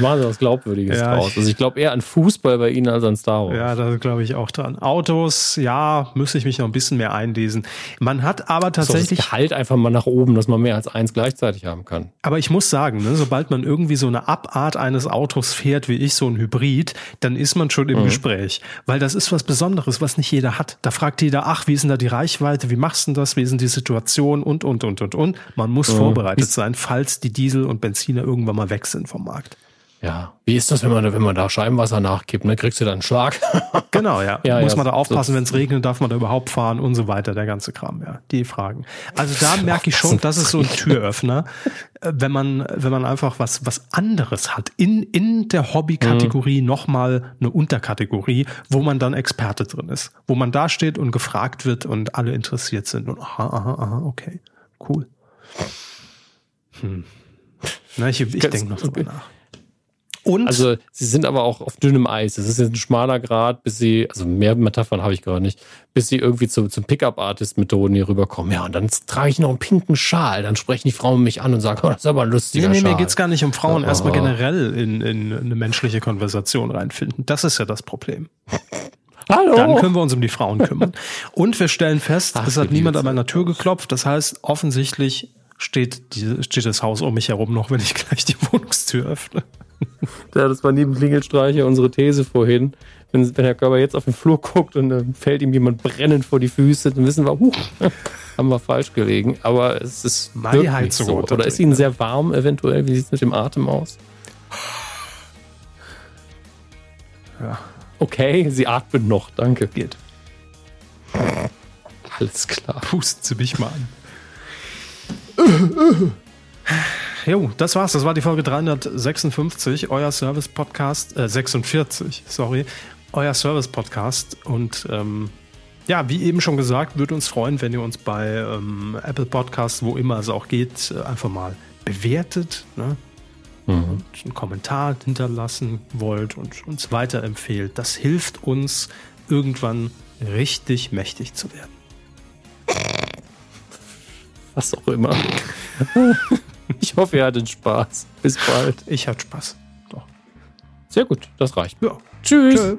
Machen Sie was Glaubwürdiges ja, draus. Also ich glaube eher an Fußball bei Ihnen als an Star Wars. Ja, da glaube ich auch dran. Autos, ja, müsste ich mich noch ein bisschen mehr einlesen. Man hat aber tatsächlich. Das Gehalt einfach mal nach oben, dass man mehr als eins gleichzeitig haben kann. Aber ich muss sagen, ne, sobald man irgendwie so eine Abart eines Autos fährt, wie ich, so ein Hybrid, dann ist man schon im mhm. Gespräch. Weil das ist was Besonderes, was nicht jeder hat. Da fragt jeder, ach, wie ist denn da die Reichweite? Wie machst du denn das? Wie ist denn die Situation? Und, und, und, und, und. Man muss mhm. vorbereitet sein, falls die Diesel und Benziner irgendwann mal weg sind vom Markt. Ja, wie ist das, wenn man, wenn man da Scheibenwasser nachkippt? Ne? Kriegst du dann einen Schlag? genau, ja. ja Muss ja, man da aufpassen, wenn es regnet, darf man da überhaupt fahren und so weiter, der ganze Kram, ja. Die Fragen. Also da merke ich schon, das ist so ein Türöffner, äh, wenn man, wenn man einfach was, was anderes hat. In, in der Hobbykategorie mhm. nochmal eine Unterkategorie, wo man dann Experte drin ist. Wo man da steht und gefragt wird und alle interessiert sind und aha, aha, aha, okay. Cool. Hm. Na, ich, ich denke noch drüber nach. Und? Also sie sind aber auch auf dünnem Eis. Es ist jetzt ein schmaler Grad, bis sie, also mehr Metaphern habe ich gar nicht, bis sie irgendwie zu, zum Pickup-Artist-Methoden hier rüberkommen. Ja, und dann trage ich noch einen pinken Schal. Dann sprechen die Frauen mich an und sagen, oh, das ist aber ein lustiger nee, nee, Schal. mir geht's gar nicht um Frauen. Ja, Erstmal generell in, in eine menschliche Konversation reinfinden. Das ist ja das Problem. Hallo. Dann können wir uns um die Frauen kümmern. Und wir stellen fest, Ach, es hat niemand an meiner Tür geklopft. Das heißt, offensichtlich steht, die, steht das Haus um mich herum noch, wenn ich gleich die Wohnungstür öffne. Ja, das war neben Klingelstreiche unsere These vorhin. Wenn, wenn Herr Körber jetzt auf den Flur guckt und dann fällt ihm jemand brennend vor die Füße, dann wissen wir, huch, haben wir falsch gelegen. Aber es ist wirklich Heizung so. Oder ist Ihnen sehr warm eventuell? Wie sieht es mit dem Atem aus? Ja. Okay, Sie atmen noch. Danke. Geht. Alles klar. Pusten Sie mich mal an. Jo, das war's. Das war die Folge 356, euer Service-Podcast, äh, 46, sorry, euer Service-Podcast. Und ähm, ja, wie eben schon gesagt, würde uns freuen, wenn ihr uns bei ähm, Apple Podcasts, wo immer es auch geht, äh, einfach mal bewertet ne? mhm. einen Kommentar hinterlassen wollt und uns weiterempfehlt. Das hilft uns, irgendwann richtig mächtig zu werden. Was auch immer. Ich hoffe, ihr hattet Spaß. Bis bald. Ich hatte Spaß. Doch. Sehr gut, das reicht. Ja. Tschüss. Tschö.